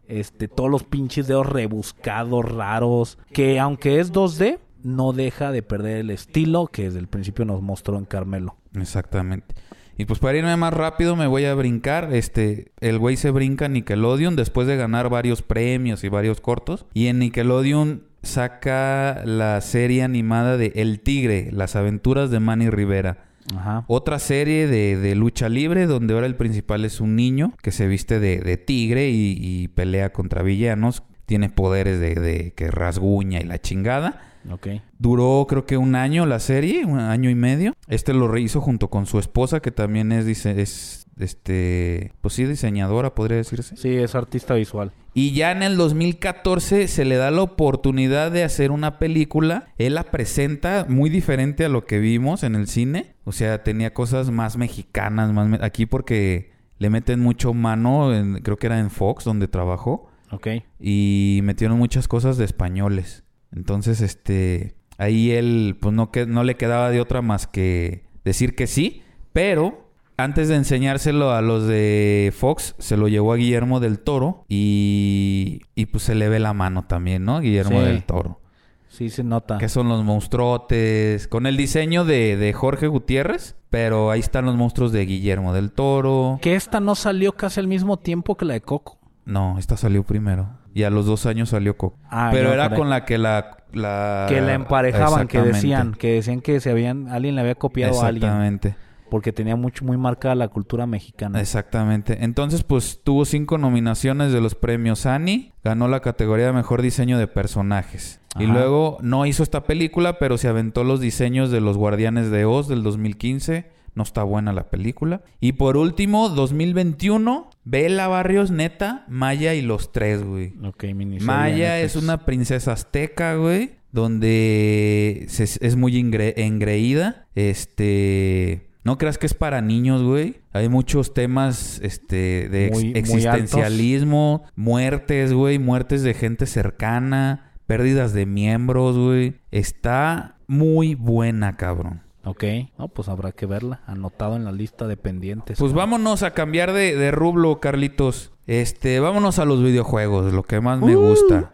Este, todos los pinches dedos rebuscados, raros. Que aunque es 2D, no deja de perder el estilo que desde el principio nos mostró en Carmelo. Exactamente. Y pues para irme más rápido me voy a brincar. Este, el güey se brinca Nickelodeon después de ganar varios premios y varios cortos. Y en Nickelodeon saca la serie animada de El Tigre, las aventuras de Manny Rivera. Ajá. Otra serie de, de lucha libre donde ahora el principal es un niño que se viste de, de tigre y, y pelea contra villanos. Tiene poderes de, de que rasguña y la chingada. Ok. Duró creo que un año la serie, un año y medio. Este lo rehizo junto con su esposa que también es, dise- es este, pues sí, diseñadora podría decirse. Sí, es artista visual. Y ya en el 2014 se le da la oportunidad de hacer una película. Él la presenta muy diferente a lo que vimos en el cine. O sea, tenía cosas más mexicanas, más me- aquí porque le meten mucho mano, en- creo que era en Fox donde trabajó Ok. y metieron muchas cosas de españoles. Entonces, este, ahí él, pues no, que, no le quedaba de otra más que decir que sí, pero antes de enseñárselo a los de Fox, se lo llevó a Guillermo del Toro y, y pues se le ve la mano también, ¿no? Guillermo Sí. del Toro. Sí se nota. Que son los monstruotes, con el diseño de, de Jorge Gutiérrez, pero ahí están los monstruos de Guillermo del Toro. Que esta no salió casi al mismo tiempo que la de Coco. No, esta salió primero. Y a los dos años salió Coco. Ah, Pero era creo. con la que la la... Que la emparejaban, que decían, que decían que se habían, alguien le había copiado a alguien. Exactamente. Porque tenía mucho, muy marcada la cultura mexicana. Exactamente. Entonces, pues tuvo cinco nominaciones de los premios Annie. Ganó la categoría de mejor diseño de personajes. Y luego no hizo esta película, pero se aventó los diseños de los Guardianes de Oz del 2015. No está buena la película. Y por último, 2021, Bella Barrios, neta, Maya y los tres, güey. Ok, miniserie Maya es una princesa azteca, güey. Donde se- es muy engreída. Este. No creas que es para niños, güey. Hay muchos temas este, de Muy- existencialismo, muertes, güey. Muertes de gente cercana, pérdidas de miembros, güey. Está muy buena, cabrón. Ok, no, pues habrá que verla. Anotado en la lista de pendientes. Pues vámonos a cambiar de, de rublo, Carlitos. Este, vámonos a los videojuegos, lo que más me gusta.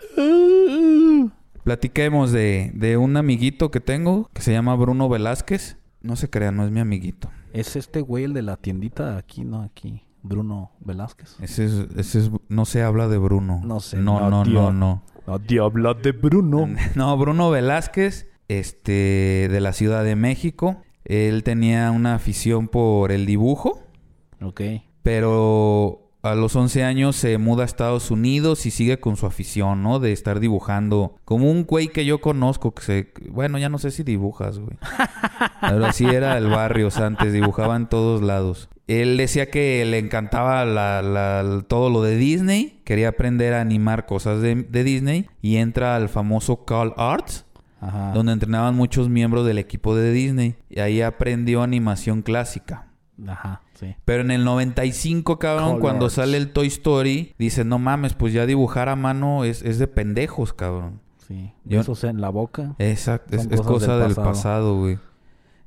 Platiquemos de, de un amiguito que tengo que se llama Bruno Velázquez. No se crean, no es mi amiguito. Es este güey el de la tiendita de aquí, no aquí. Bruno Velázquez. Ese es, ese es, no se habla de Bruno. No sé, No, no, no, tío. no, no. Nadie habla de Bruno. [laughs] No, Bruno Velázquez, este, de la Ciudad de México. Él tenía una afición por el dibujo. Ok. Pero a los 11 años se muda a Estados Unidos y sigue con su afición, ¿no? De estar dibujando. Como un güey que yo conozco que se... Bueno, ya no sé si dibujas, güey. Pero así era el barrio antes, dibujaba en todos lados. Él decía que le encantaba la- la- todo lo de Disney, quería aprender a animar cosas de, de Disney y entra al famoso Call Arts, Ajá. donde entrenaban muchos miembros del equipo de Disney. Y ahí aprendió animación clásica. Ajá, sí. Pero en el 95, cabrón, Colors. cuando sale el Toy Story, dice, no mames, pues ya dibujar a mano es, es de pendejos, cabrón. Sí. Yo- Besos en la boca. Exacto, es, es cosa del del pasado. pasado, güey.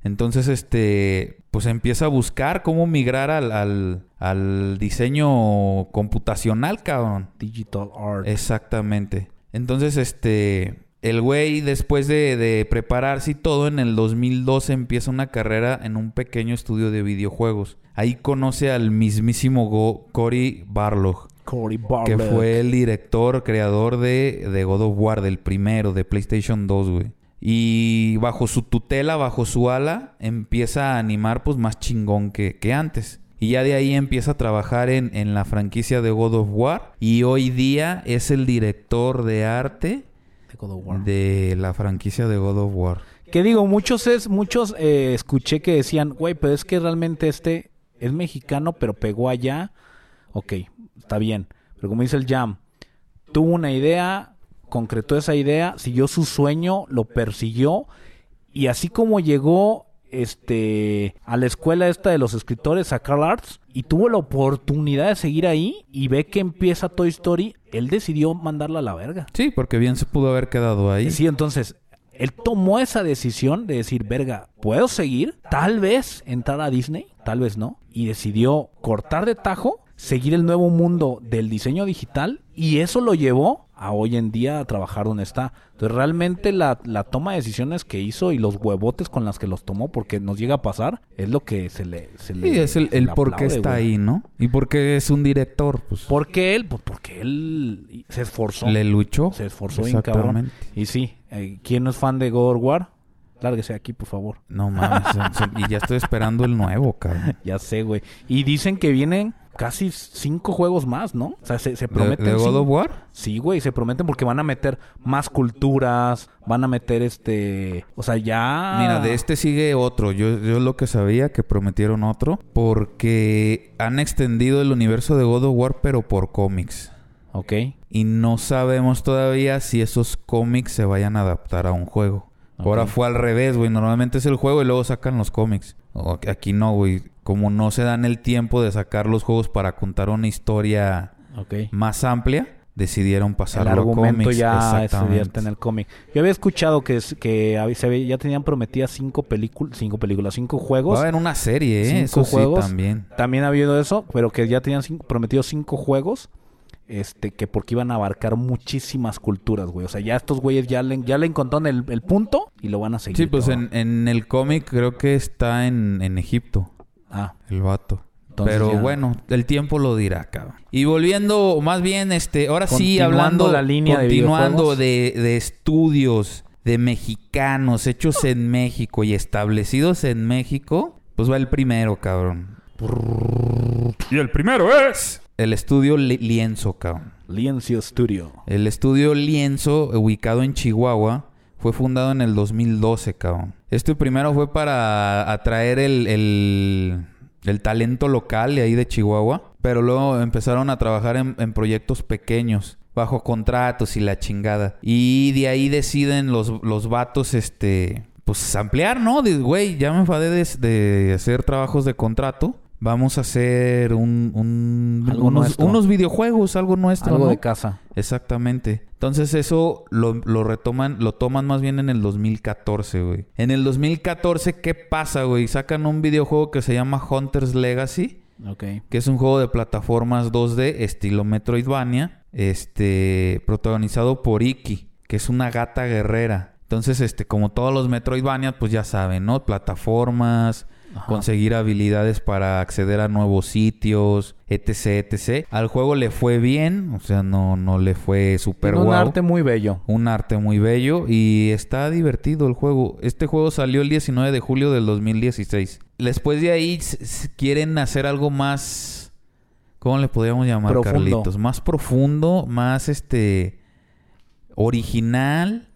Entonces, este, pues empieza a buscar cómo migrar al, al, al diseño computacional, cabrón. Digital art. Exactamente. Entonces, este, el güey después de, de prepararse y todo, en el 2012 empieza una carrera en un pequeño estudio de videojuegos. Ahí conoce al mismísimo Go- Cory Barlog, Cory que Barlog. fue el director, creador de, de God of War, del primero, de PlayStation 2, güey. Y bajo su tutela, bajo su ala, empieza a animar pues más chingón que, que antes. Y ya de ahí empieza a trabajar en, en la franquicia de God of War. Y hoy día es el director de arte de God of War. de la franquicia de God of War. Que digo, muchos es, muchos eh, escuché que decían, güey, pero es que realmente este es mexicano, pero pegó allá. Ok, está bien. Pero como dice el Jam, tuvo una idea, concretó esa idea, siguió su sueño, lo persiguió. Y así como llegó este a la escuela esta de los escritores, a Carl Arts, y tuvo la oportunidad de seguir ahí y ve que empieza Toy Story, él decidió mandarla a la verga. Sí, porque bien se pudo haber quedado ahí. Sí, entonces, él tomó esa decisión de decir, verga, ¿puedo seguir? Tal vez entrar a Disney, tal vez no. Y decidió cortar de tajo, seguir el nuevo mundo del diseño digital y eso lo llevó a hoy en día a trabajar donde está. Entonces, realmente la, la toma de decisiones que hizo y los huevotes con las que los tomó, porque nos llega a pasar, es lo que se le... Se le Sí, es el, el por qué está güey. ahí, ¿no? Y por qué es un director, pues. ¿Por qué él? Pues porque él se esforzó. Le luchó. Se esforzó bien cabrón. Y sí, eh, ¿quién no es fan de God of War? Lárguese aquí, por favor. No mames. y ya estoy esperando el nuevo, cabrón. [laughs] Ya sé, güey. Y dicen que vienen casi cinco juegos más, ¿no? O sea, se, se ¿De, prometen. de God of War? Sí, güey, se prometen porque van a meter más culturas, van a meter este... O sea, ya... Mira, de este sigue otro. Yo, yo lo que sabía que prometieron otro. Porque han extendido el universo de God of War, pero por cómics. Ok. Y no sabemos todavía si esos cómics se vayan a adaptar a un juego. Ahora fue al revés, güey. Normalmente es el juego y luego sacan los cómics. Aquí no, güey. Como no se dan el tiempo de sacar los juegos para contar una historia más amplia, decidieron El pasarlo a argumento cómics. ya se en el cómic. Yo había escuchado que, que se ya tenían prometidas cinco películas, cinco películas, cinco juegos. Va a haber una serie, ¿eh? Cinco Eso sí, juegos. también. También ha habido eso, pero que ya tenían cinco- prometido cinco juegos. Este, que porque iban a abarcar muchísimas culturas, güey. O sea, ya estos güeyes ya le, ya le encontraron el, el punto y lo van a seguir. Sí, pues en, en el cómic creo que está en, en Egipto, Ah, el vato. Entonces Pero ya- bueno, el tiempo lo dirá, cabrón. Y volviendo, más bien, este, ahora sí, hablando, la línea de continuando de, de estudios de mexicanos hechos en México y establecidos en México, pues va el primero, cabrón. Y el primero es... El estudio Li- Lienzo, cabrón. Liencio Studio. El estudio Lienzo, ubicado en Chihuahua, fue fundado en el 2012, cabrón. Este primero fue para atraer el, el- talento local de ahí de Chihuahua, pero luego empezaron a trabajar en, proyectos pequeños, bajo contratos y la chingada. Y de ahí deciden los, los vatos, este, pues ampliar, ¿no? Güey, ya me enfadé de, de hacer trabajos de contrato. Vamos a hacer un, unos, videojuegos, algo nuestro. Algo ¿no? de casa. Exactamente. Entonces eso lo, lo retoman, lo toman más bien en el 2014, güey. En el 2014, ¿qué pasa, güey? Sacan un videojuego que se llama Hunter's Legacy, Ok. que es un juego de plataformas 2D estilo Metroidvania, este, protagonizado por Iki, que es una gata guerrera. Entonces, este, como todos los Metroidvania, pues ya saben, ¿no? Plataformas, Ajá. conseguir habilidades para acceder a nuevos sitios, etc, etc. Al juego le fue bien, o sea, no, no le fue súper Tiene un guau. arte muy bello. Un arte muy bello y está divertido el juego. Este juego salió el 19 de julio del 2016. Después de ahí quieren hacer algo más... ¿Cómo le podríamos llamar, Profundo. Carlitos? Más profundo, más este... Original,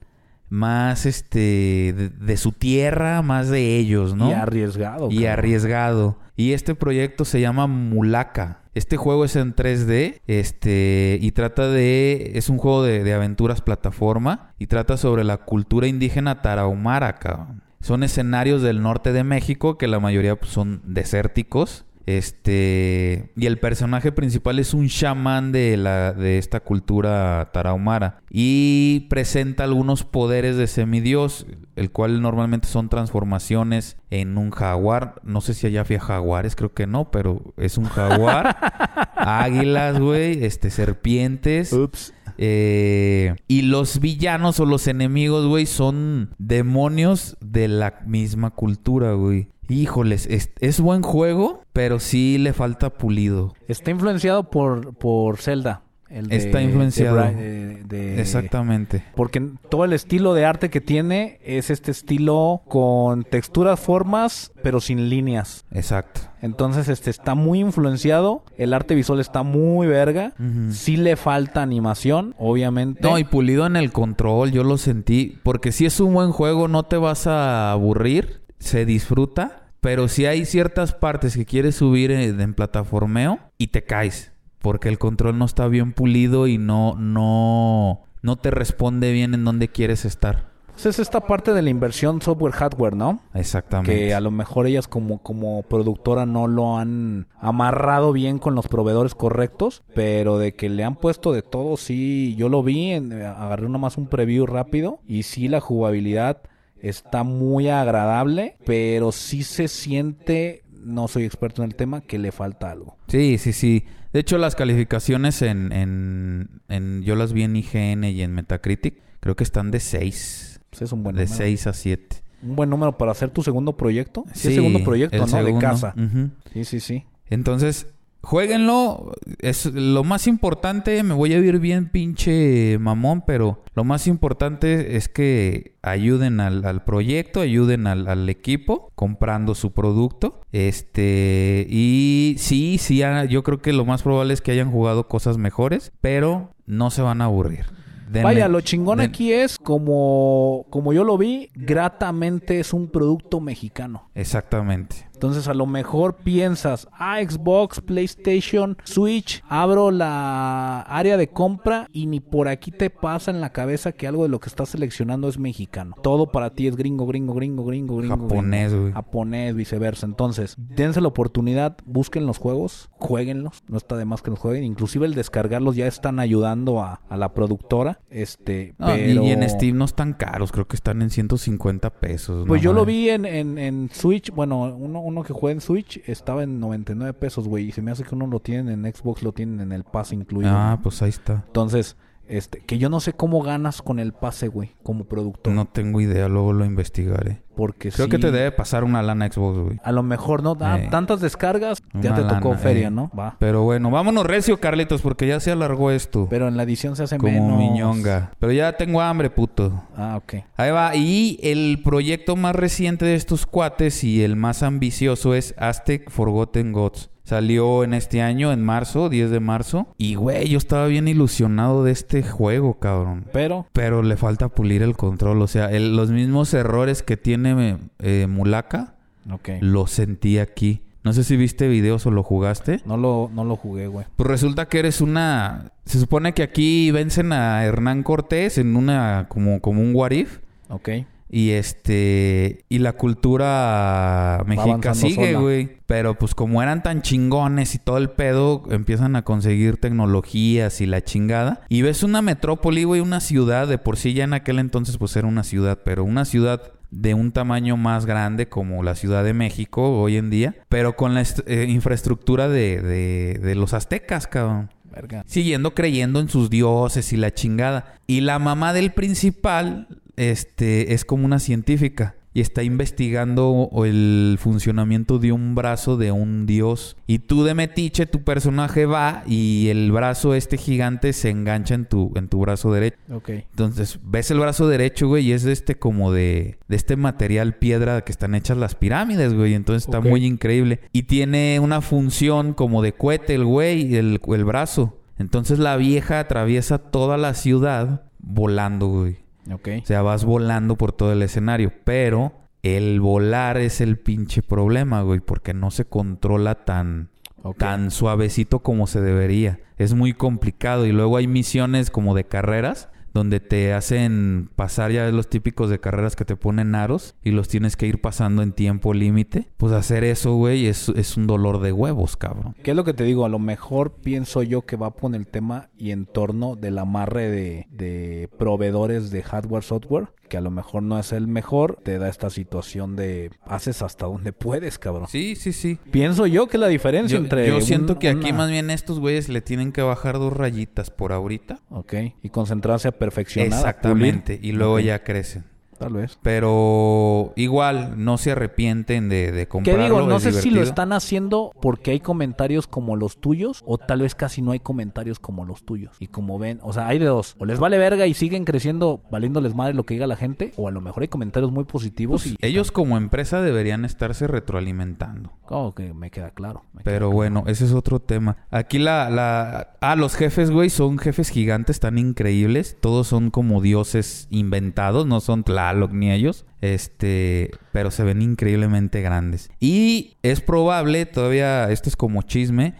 más este... De, de su tierra, más de ellos, ¿no? Y arriesgado. y arriesgado. Y este proyecto se llama Mulaka. Este juego es en 3D, este, y trata de, es un juego de, de aventuras plataforma, y trata sobre la cultura indígena tarahumara, cabrón. Son escenarios del norte de México, que la mayoría pues, son desérticos. Este, y el personaje principal es un chamán de la de esta cultura tarahumara y presenta algunos poderes de semidios, el cual normalmente son transformaciones en un jaguar, no sé si allá había jaguares, creo que no, pero es un jaguar, [laughs] águilas, güey, este serpientes, Ups. Eh, y los villanos o los enemigos, güey, son demonios de la misma cultura, güey. Híjoles, es, es buen juego, pero sí le falta pulido. Está influenciado por, por Zelda. El de- Está influenciado. de de- Exactamente. Porque todo el estilo de arte que tiene es este estilo con texturas, formas, pero sin líneas. Exacto. Entonces, este está muy influenciado. El arte visual está muy verga. Ujú. Sí le falta animación, obviamente. No, y pulido en el control, yo lo sentí. Porque si es un buen juego, no te vas a aburrir. Se disfruta. Pero si hay ciertas partes que quieres subir en, en plataformeo y te caes. Porque el control no está bien pulido y no, no, no te responde bien en donde quieres estar. Pues es esta parte de la inversión software-hardware, ¿no? Exactamente. Que a lo mejor ellas como, como productora no lo han amarrado bien con los proveedores correctos, pero de que le han puesto de todo, sí, yo lo vi, en- agarré nomás un preview rápido y sí la jugabilidad está muy agradable, pero sí se siente, no soy experto en el tema, que le falta algo. Sí, sí, sí. De hecho, las calificaciones en, en, en- Yo las vi en IGN y en Metacritic. Creo que están de 6. Pues es un buen De número. 6 a 7. Un buen número para hacer tu segundo proyecto. Sí, es segundo proyecto, el ¿no? segundo. De casa. Ujú. Sí, sí, sí. Entonces, jueguenlo. Es lo más importante. Me voy a ir bien pinche mamón, pero lo más importante es que ayuden al, al proyecto, ayuden al, al equipo comprando su producto. Este, y sí, sí, ah, yo creo que lo más probable es que hayan jugado cosas mejores, pero no se van a aburrir. Denle- Vaya, lo chingón den- aquí es, como, como yo lo vi, gratamente es un producto mexicano. Exactamente. Entonces a lo mejor piensas, ah, Xbox, PlayStation, Switch, abro la área de compra y ni por aquí te pasa en la cabeza que algo de lo que estás seleccionando es mexicano. Todo para ti es gringo, gringo, gringo, gringo, gringo. Japonés, güey. Japonés, viceversa. Entonces, dense la oportunidad, busquen los juegos, jueguenlos. No está de más que los jueguen. Inclusive el descargarlos ya están ayudando a, a la productora. Este, No, pero... y, en Steam no están caros, creo que están en 150 pesos. Pues no yo lo vi en, en, en Switch, bueno, uno, uno que juega en Switch estaba en 99 pesos, güey, y se me hace que uno lo tienen en Xbox, lo tienen en el Pass incluido. Ah, pues ahí está. Entonces, Este, que yo no sé cómo ganas con el pase, güey, como productor. No tengo idea, luego lo investigaré. Porque Creo sí, que te debe pasar una lana Xbox, güey. A lo mejor no da Eh. tantas descargas, ya te tocó feria, eh. ¿no? Va. Pero bueno, vámonos recio, Carlitos, porque ya se alargó esto. Pero en la edición se hace como menos. miñonga. Pero ya tengo hambre, puto. Ah, ok. Ahí va. Y el proyecto más reciente de estos cuates y el más ambicioso es Aztec Forgotten Gods. Salió en este año, en marzo, 10 de marzo. Y, güey, yo estaba bien ilusionado de este juego, cabrón. Pero, Pero le falta pulir el control. O sea, el- los mismos errores que tiene eh, Mulaka, ok. los sentí aquí. No sé si viste videos o lo jugaste. No lo, no lo jugué, güey. Pues resulta que eres una... Se supone que aquí vencen a Hernán Cortés en una... Como, como un what if. Ok. Y este... Y la cultura mexica sigue, güey. Pero pues como eran tan chingones y todo el pedo, empiezan a conseguir tecnologías y la chingada. Y ves una metrópoli, güey, una ciudad. De por sí ya en aquel entonces pues era una ciudad. Pero una ciudad de un tamaño más grande como la Ciudad de México hoy en día. Pero con la eh, infraestructura de, de, de los aztecas, cabrón. Verga. Siguiendo creyendo en sus dioses y la chingada. Y la mamá del principal, este, es como una científica. Y está investigando el funcionamiento de un brazo de un dios. Y tú de metiche, tu personaje va y el brazo este gigante se engancha en tu, en tu brazo derecho. Ok. Entonces, ves el brazo derecho, güey, y es de este como de, de este material piedra que están hechas las pirámides, güey. Entonces está muy increíble. Y tiene una función como de cohete el güey, el, el brazo. Entonces la vieja atraviesa toda la ciudad volando, güey. Ok. O sea, vas volando por todo el escenario. Pero el volar es el pinche problema, güey, porque no se controla tan tan suavecito como se debería. Es muy complicado y luego hay misiones como de carreras donde te hacen pasar ya los típicos de carreras que te ponen aros y los tienes que ir pasando en tiempo límite. Pues hacer eso, güey, es, un dolor de huevos, cabrón. ¿Qué es lo que te digo? A lo mejor pienso yo que va por el tema y entorno del amarre de, de proveedores de hardware, software, que a lo mejor no es el mejor, te da esta situación de haces hasta donde puedes, cabrón. Sí, sí, sí. Pienso yo que la diferencia Yo, entre... yo siento un- que aquí una- más bien estos güeyes le tienen que bajar dos rayitas por ahorita. Ok. Y concentrarse a perfeccionar. Exactamente. Y luego ya crecen. Tal vez. Pero igual no se arrepienten de, de ¿Qué comprarlo. digo? No sé si lo están haciendo porque hay comentarios como los tuyos o tal vez casi no hay comentarios como los tuyos. Y como ven, o sea, hay de dos. O les vale verga y siguen creciendo valiéndoles madre lo que diga la gente o a lo mejor hay comentarios muy positivos y... Ellos como empresa deberían estarse retroalimentando. Como que me queda claro. me queda Pero claro. bueno, ese es otro tema. Aquí la, la... Ah, los jefes, güey, son jefes gigantes tan increíbles. Todos son como dioses inventados, no son Tlaloc ni ellos. Este... Pero se ven increíblemente grandes. Y es probable, todavía... Esto es como chisme.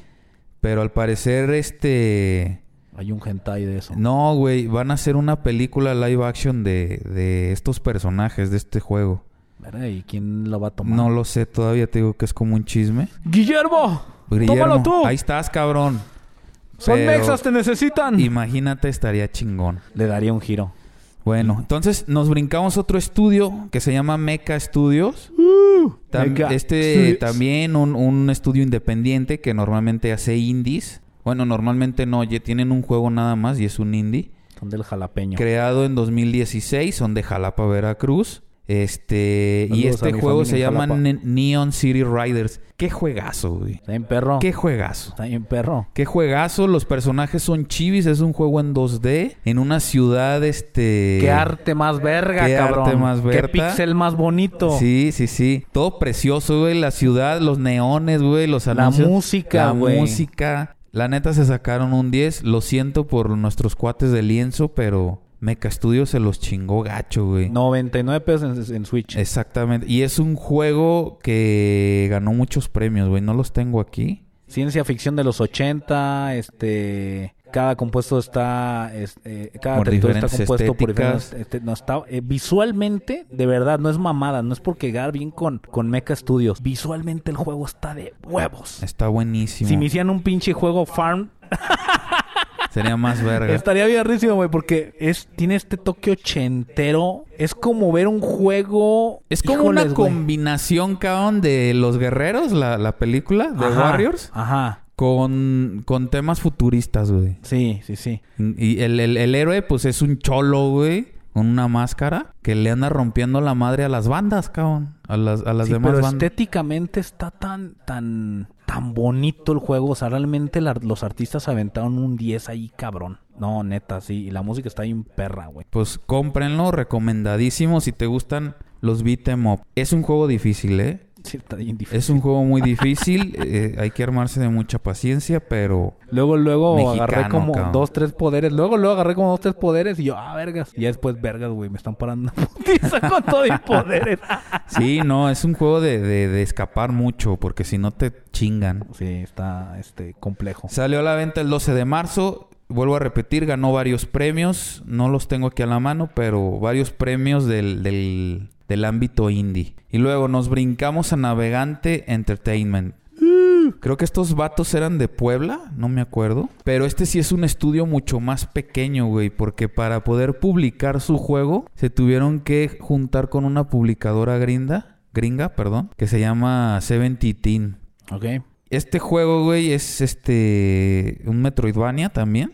Pero al parecer, este... Hay un hentai de eso. No, güey, van a hacer una película live action de, de estos personajes de este juego. ¿Verdad? ¿Y quién lo va a tomar? No lo sé, todavía te digo que es como un chisme. ¡Guillermo! Guillermo, ¡Tómalo tú! Ahí estás, cabrón. ¡Son Pero mexas, te necesitan! Imagínate, estaría chingón. Le daría un giro. Bueno, entonces nos brincamos otro estudio que se llama Mecha Studios. Tam- Mecha este Studios. también un, un estudio independiente que normalmente hace indies. Bueno, normalmente no, ya tienen un juego nada más y es un indie. Son del jalapeño. Creado en 2016, son de Jalapa, Veracruz. Este, y Saludos este juego se llama Neon City Riders. Qué juegazo, güey. Está bien perro. Qué juegazo. Está bien perro. Qué juegazo, los personajes son chivis, es un juego en 2D, en una ciudad, este... Qué arte más verga, qué cabrón. arte más Qué verta. pixel más bonito. Sí, sí, sí. Todo precioso, güey. La ciudad, los neones, güey, los La anuncios. música, La güey. música. La neta se sacaron un 10. Lo siento por nuestros cuates de lienzo, pero Mecha Studio se los chingó gacho, güey. 99 pesos en, en Switch. Exactamente. Y es un juego que ganó muchos premios, güey. No los tengo aquí. Ciencia ficción de los 80, este... Cada compuesto está... es- eh, cada Por territorio está compuesto por estéticas. diferentes... este, no está, eh, visualmente, de verdad, no es mamada. No es por quedar bien con, con Mecha Studios. Visualmente el juego está de huevos. Está buenísimo. Si me hicieran un pinche juego farm, [laughs] Sería más verga. estaría bien rísimo, güey, porque es, tiene este toque ochentero. Es como ver un juego... Es como una Híjoles, combinación, cabrón, de Los Guerreros, la, la película de Ajá, Warriors, Ajá. con, con temas futuristas, güey. Sí, sí, sí. Y el, el- el héroe, pues es un cholo, güey, con una máscara que le anda rompiendo la madre a las bandas, cabrón. A las, a las Sí, demás pero bandas. estéticamente está tan, tan, tan bonito el juego. O sea, realmente los artistas aventaron un 10 ahí, cabrón. No, neta, sí. Y la música está bien perra, güey. Pues cómprenlo, recomendadísimo si te gustan los beat 'em up. Es un juego difícil, ¿eh? [laughs] Sí, está bien difícil. Es un juego muy difícil, eh, hay que armarse de mucha paciencia, pero Luego, luego agarré como cabrón. dos, tres poderes. Luego, luego agarré como dos, tres poderes. Y yo, ah, vergas. Y ya después, vergas, güey. Me están parando [laughs] putiza con todo y poderes. [laughs] sí, no, es un juego de, de- de escapar mucho, porque si no te chingan. sí, está, este, complejo. Salió a la venta el 12 de marzo. Vuelvo a repetir, ganó varios premios. No los tengo aquí a la mano, pero varios premios del, del, del ámbito indie. Y luego nos brincamos a Navegante Entertainment. Creo que estos vatos eran de Puebla, no me acuerdo. Pero este sí es un estudio mucho más pequeño, güey. Porque para poder publicar su juego, se tuvieron que juntar con una publicadora gringa, gringa, perdón, que se llama Seventy Teen. Ok. Este juego, güey, es este. Un Metroidvania también.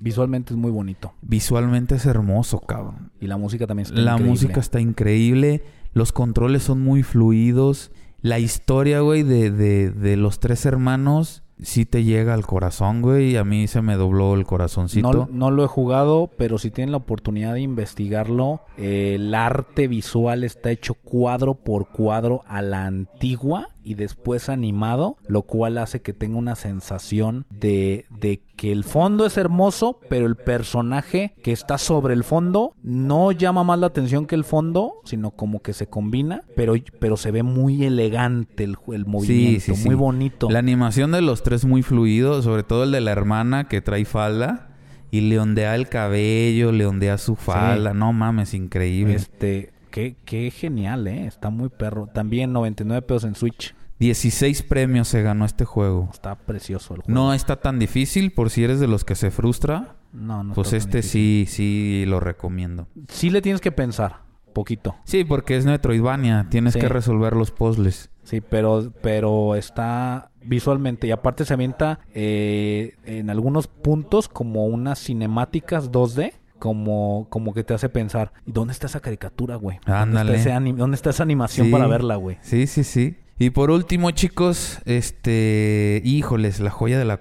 Visualmente es muy bonito. Visualmente es hermoso, cabrón. Y la música también está La increíble. música está increíble. Los controles son muy fluidos. La historia, güey, de, de, de los tres hermanos sí te llega al corazón, güey. A mí se me dobló el corazoncito. No, no lo he jugado, pero si tienen la oportunidad de investigarlo, eh, el arte visual está hecho cuadro por cuadro a la antigua y después animado, lo cual hace que tenga una sensación de, de que el fondo es hermoso, pero el personaje que está sobre el fondo no llama más la atención que el fondo, sino como que se combina, pero, pero se ve muy elegante el, el movimiento, sí, sí. muy bonito. La animación de los tres muy fluido, sobre todo el de la hermana que trae falda y le ondea el cabello, le ondea su falda. No mames, increíble. Este, qué, qué genial, ¿eh? Está muy perro. También 99 pesos en Switch. 16 premios se ganó este juego. Está precioso el juego. No está tan difícil por si eres de los que se frustra. no, no Pues este sí, sí lo recomiendo. Sí le tienes que pensar, poquito. Sí, porque es Metroidvania. Tienes Sí. que resolver los puzzles. Sí, pero, pero está visualmente y aparte se avienta eh, en algunos puntos como unas cinemáticas 2D. Como, como que te hace pensar, ¿y dónde está esa caricatura, güey? ¿Dónde, Ándale. está ese anim- ¿Dónde está esa animación Sí. para verla, güey? Sí, sí, sí. Y por último, chicos, este... Híjoles, la joya de la,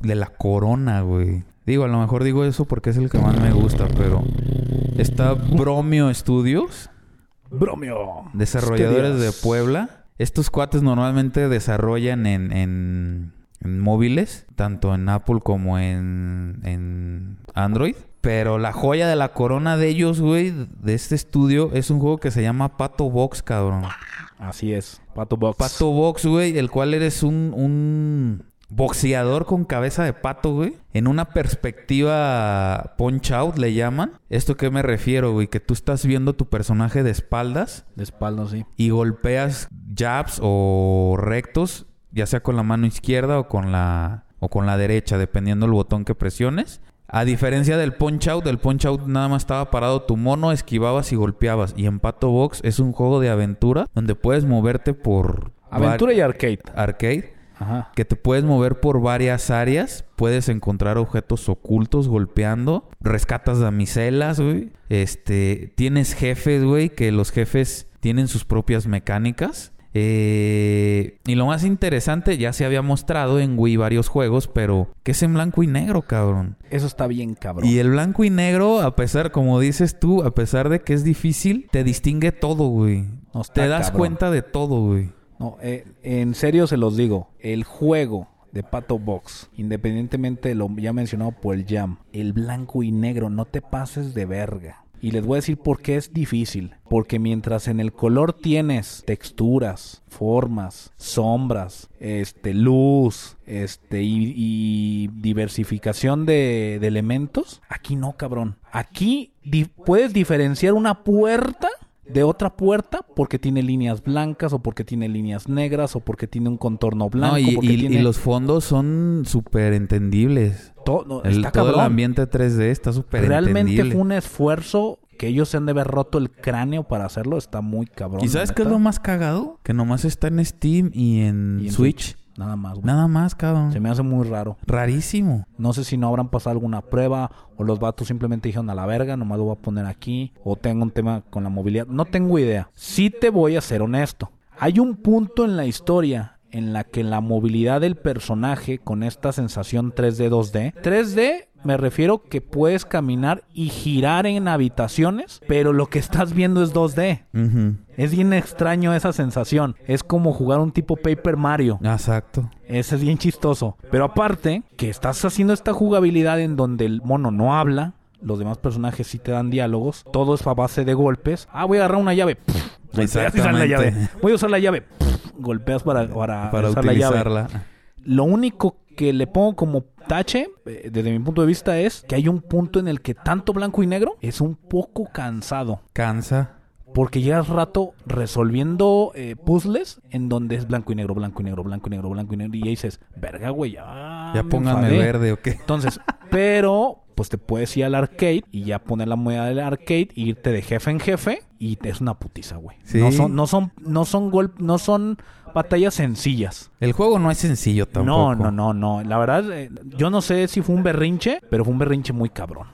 de la corona, güey. Digo, a lo mejor digo eso porque es el que más me gusta, pero... Está Bromio Studios, Bromio. desarrolladores de. Puebla. Estos cuates normalmente desarrollan en, en, en móviles, tanto en Apple como en, en Android. Pero la joya de la corona de ellos, güey, de este estudio, es un juego que se llama Pato Box, cabrón. Así es. Pato Box. Pato Box, güey, el cual eres un, un boxeador con cabeza de pato, güey. En una perspectiva punch out, le llaman. ¿Esto qué me refiero, güey? Que tú estás viendo tu personaje de espaldas De espalda, sí. y golpeas jabs o rectos, ya sea con la mano izquierda o con la, o con la derecha, dependiendo del botón que presiones. A diferencia del punch out, el punch out nada más estaba parado tu mono, esquivabas y golpeabas. Y en Pato Box es un juego de aventura donde puedes moverte por... Aventura y arcade. Arcade. Ajá. Que te puedes mover por varias áreas. Puedes encontrar objetos ocultos golpeando. Rescatas damiselas, güey. Este... Tienes jefes, güey. Que los jefes tienen sus propias mecánicas. Eh, y lo más interesante, ya se había mostrado en Wii varios juegos, pero que es en blanco y negro, cabrón. Eso está bien, cabrón. Y el blanco y negro, a pesar, como dices tú, a pesar de que es difícil, te distingue todo, güey. No, Te das cabrón. cuenta de todo, güey. No, eh, en serio se los digo. El juego de Pato Box, independientemente de lo ya mencionado por el Jam, el blanco y negro, no te pases de verga. Y les voy a decir por qué es difícil. Porque mientras en el color tienes texturas, formas, sombras, este, luz, este, y, y diversificación de, de elementos, aquí no, cabrón. Aquí puedes diferenciar una puerta de otra puerta porque tiene líneas blancas o porque tiene líneas negras o porque tiene un contorno blanco. No, y, porque y- tiene y los fondos son súper entendibles. to- no, El, está todo el ambiente 3D está súper Realmente entendible. fue un esfuerzo que ellos se han de haber roto el cráneo para hacerlo. Está muy cabrón. ¿Y sabes qué es lo más cagado? Que nomás está en Steam y en Y en Switch. Nada más, güey. Nada más, cabrón. Se me hace muy raro. Rarísimo. No sé si no habrán pasado alguna prueba o los vatos simplemente dijeron a la verga, nomás lo voy a poner aquí o tengo un tema con la movilidad. No tengo idea. Sí te voy a ser honesto. Hay un punto en la historia en la que la movilidad del personaje con esta sensación 3D 2D. 3D me refiero que puedes caminar y girar en habitaciones, pero lo que estás viendo es 2D. Ujú. Es bien extraño esa sensación. Es como jugar un tipo Paper Mario. Exacto. Ese es bien chistoso. Pero aparte, que estás haciendo esta jugabilidad en donde el mono no habla, los demás personajes sí te dan diálogos, todo es a base de golpes. Ah, voy a agarrar una llave. La. Exactamente. Voy a usar la llave. Golpeas para, para, Para usar la llave. utilizarla. Lo único que le pongo como tache, eh, desde mi punto de vista, es que hay un punto en el que tanto blanco y negro es un poco cansado. Cansa. Porque llegas rato resolviendo eh, puzzles en donde es blanco y negro, blanco y negro, blanco y negro, blanco y negro. Y ya dices, verga, güey, ya. Ya me póngame enfadé". verde o qué. Entonces, [laughs] pero pues te puedes ir al arcade y ya poner la moneda del arcade e irte de jefe en jefe y es una putiza, güey. Sí. No son no son no son gol no son batallas sencillas. El juego no es sencillo tampoco. No, no, no, no. La verdad eh, yo no sé si fue un berrinche, pero fue un berrinche muy cabrón.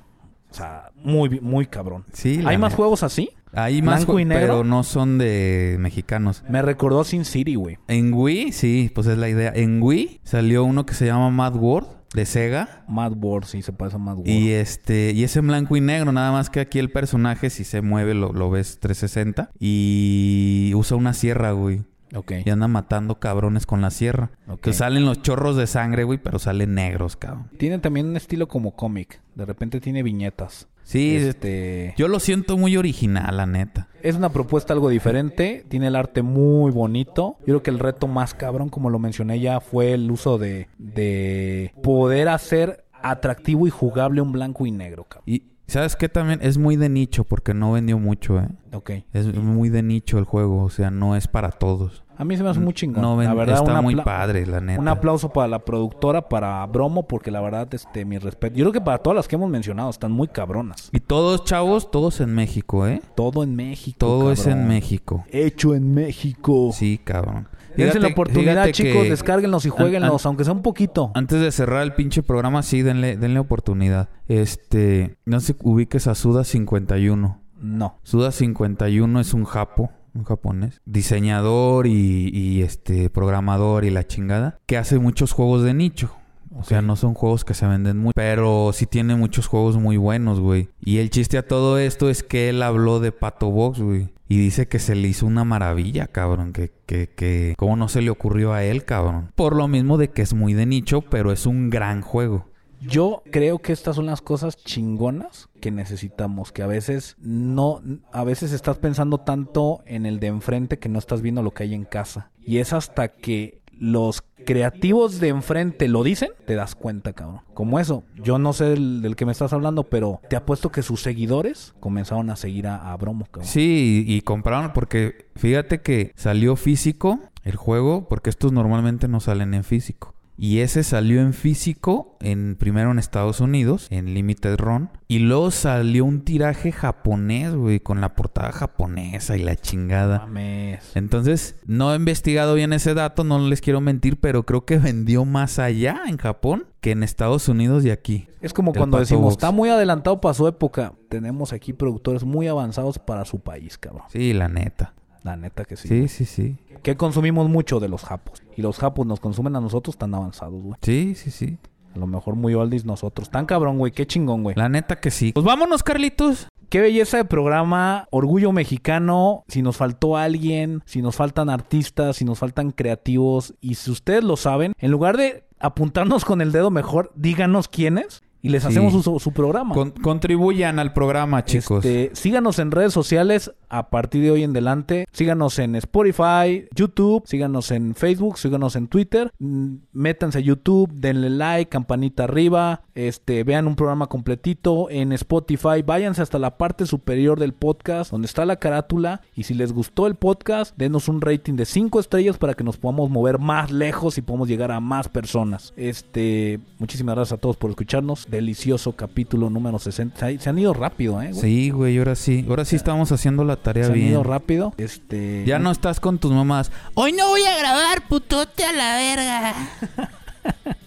O sea, muy muy cabrón. Sí, ¿Hay más juegos así? Hay más, ¿Blanco y negro? pero no son de mexicanos. Me recordó Sin City, güey. En Wii, sí, pues es la idea. En Wii salió uno que se llama Mad World de Sega. Mad World, sí, se parece a Mad World. Y este, y es en blanco y negro, nada más que aquí el personaje, si se mueve, lo, lo ves 360. Y usa una sierra, güey. Ok. Y anda matando cabrones con la sierra. Ok. Que salen los chorros de sangre, güey, pero salen negros, cabrón. Tiene también un estilo como cómic. De repente tiene viñetas. Sí, Este... yo lo siento muy original, la neta. Es una propuesta algo diferente, tiene el arte muy bonito. Yo creo que el reto más cabrón, como lo mencioné ya, fue el uso de, de poder hacer atractivo y jugable un blanco y negro, cabrón. Y ¿sabes qué también? Es muy de nicho porque no vendió mucho, ¿eh? Ok. Es muy de nicho el juego, o sea, no es para todos. A mí se me hace muy chingón. No la verdad, está muy padre, la neta. Un aplauso para la productora, para Bromo, porque la verdad, este, mi respeto. Yo creo que para todas las que hemos mencionado, están muy cabronas. Y todos, chavos, todos en México, ¿eh? Todo en México. Todo es en. México. Hecho en México. Sí, cabrón. Dense la oportunidad, chicos, que descárguenlos y jueguenlos, aunque sea un poquito. Antes de cerrar el pinche programa, sí, denle, denle oportunidad. Este, no se ubiques a Suda 51. No. Suda 51 es un japo, un japonés, diseñador y, y, este programador y la chingada, que hace muchos juegos de nicho. O sea, no son juegos que se venden mucho, pero sí tiene muchos juegos muy buenos, güey. Y el chiste a todo esto es que él habló de Pato Box, güey. Y dice que se le hizo una maravilla, cabrón. Que, que, que... ¿Cómo no se le ocurrió a él, cabrón? Por lo mismo de que es muy de nicho, pero es un gran juego. Yo creo que estas son las cosas chingonas que necesitamos, que a veces no, a veces estás pensando tanto en el de enfrente que no estás viendo lo que hay en casa. Y es hasta que los creativos de enfrente lo dicen, te das cuenta, cabrón. Como eso, yo no sé del, que me estás hablando, pero te apuesto que sus seguidores comenzaron a seguir a, a Bromo, cabrón. Sí, y compraron porque fíjate que salió físico el juego, porque estos normalmente no salen en físico. Y ese salió en físico, en primero en Estados Unidos, en Limited Run. Y luego salió un tiraje japonés, güey, con la portada japonesa y la chingada. Mames. Entonces, no he investigado bien ese dato, no les quiero mentir, pero creo que [laughs] vendió más allá en Japón que en Estados Unidos y aquí. Es como cuando Pato decimos, Box. está muy adelantado para su época. Tenemos aquí productores muy avanzados para su país, cabrón. Sí, la neta. La neta que sí. Sí, sí, sí. Que consumimos mucho de los japos. Y los japos nos consumen a nosotros tan avanzados, güey. Sí, sí, sí. A lo mejor muy oldies nosotros. Tan cabrón, güey. Qué chingón, güey. La neta que sí. Pues vámonos, Carlitos. Qué belleza de programa. Orgullo mexicano. Si nos faltó alguien, si nos faltan artistas, si nos faltan creativos. Y si ustedes lo saben, en lugar de apuntarnos con el dedo mejor, díganos quiénes. Y les Sí. hacemos su, su programa. Con- contribuyan al programa, chicos. Este, síganos en redes sociales a partir de hoy en adelante. Síganos en Spotify, YouTube, síganos en Facebook, síganos en Twitter. Mm, Métanse a YouTube, denle like, campanita arriba, este, vean un programa completito en Spotify. Váyanse hasta la parte superior del podcast donde está la carátula y si les gustó el podcast, denos un rating de 5 estrellas para que nos podamos mover más lejos y podamos llegar a más personas. Este, muchísimas gracias a todos por escucharnos. Delicioso capítulo número 60. Se- han ido rápido, ¿eh? güey? Sí, güey, ahora sí. Ahora sí estamos haciendo la tarea Se han bien. ido rápido. Este. Ya no estás con tus mamás. Hoy no voy a grabar, putote a la verga. [laughs]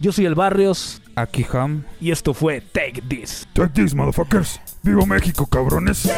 Yo soy el Barrios Aquí, Ham. y esto fue Take This. Take this, motherfuckers. ¡Viva México, cabrones! Yeah.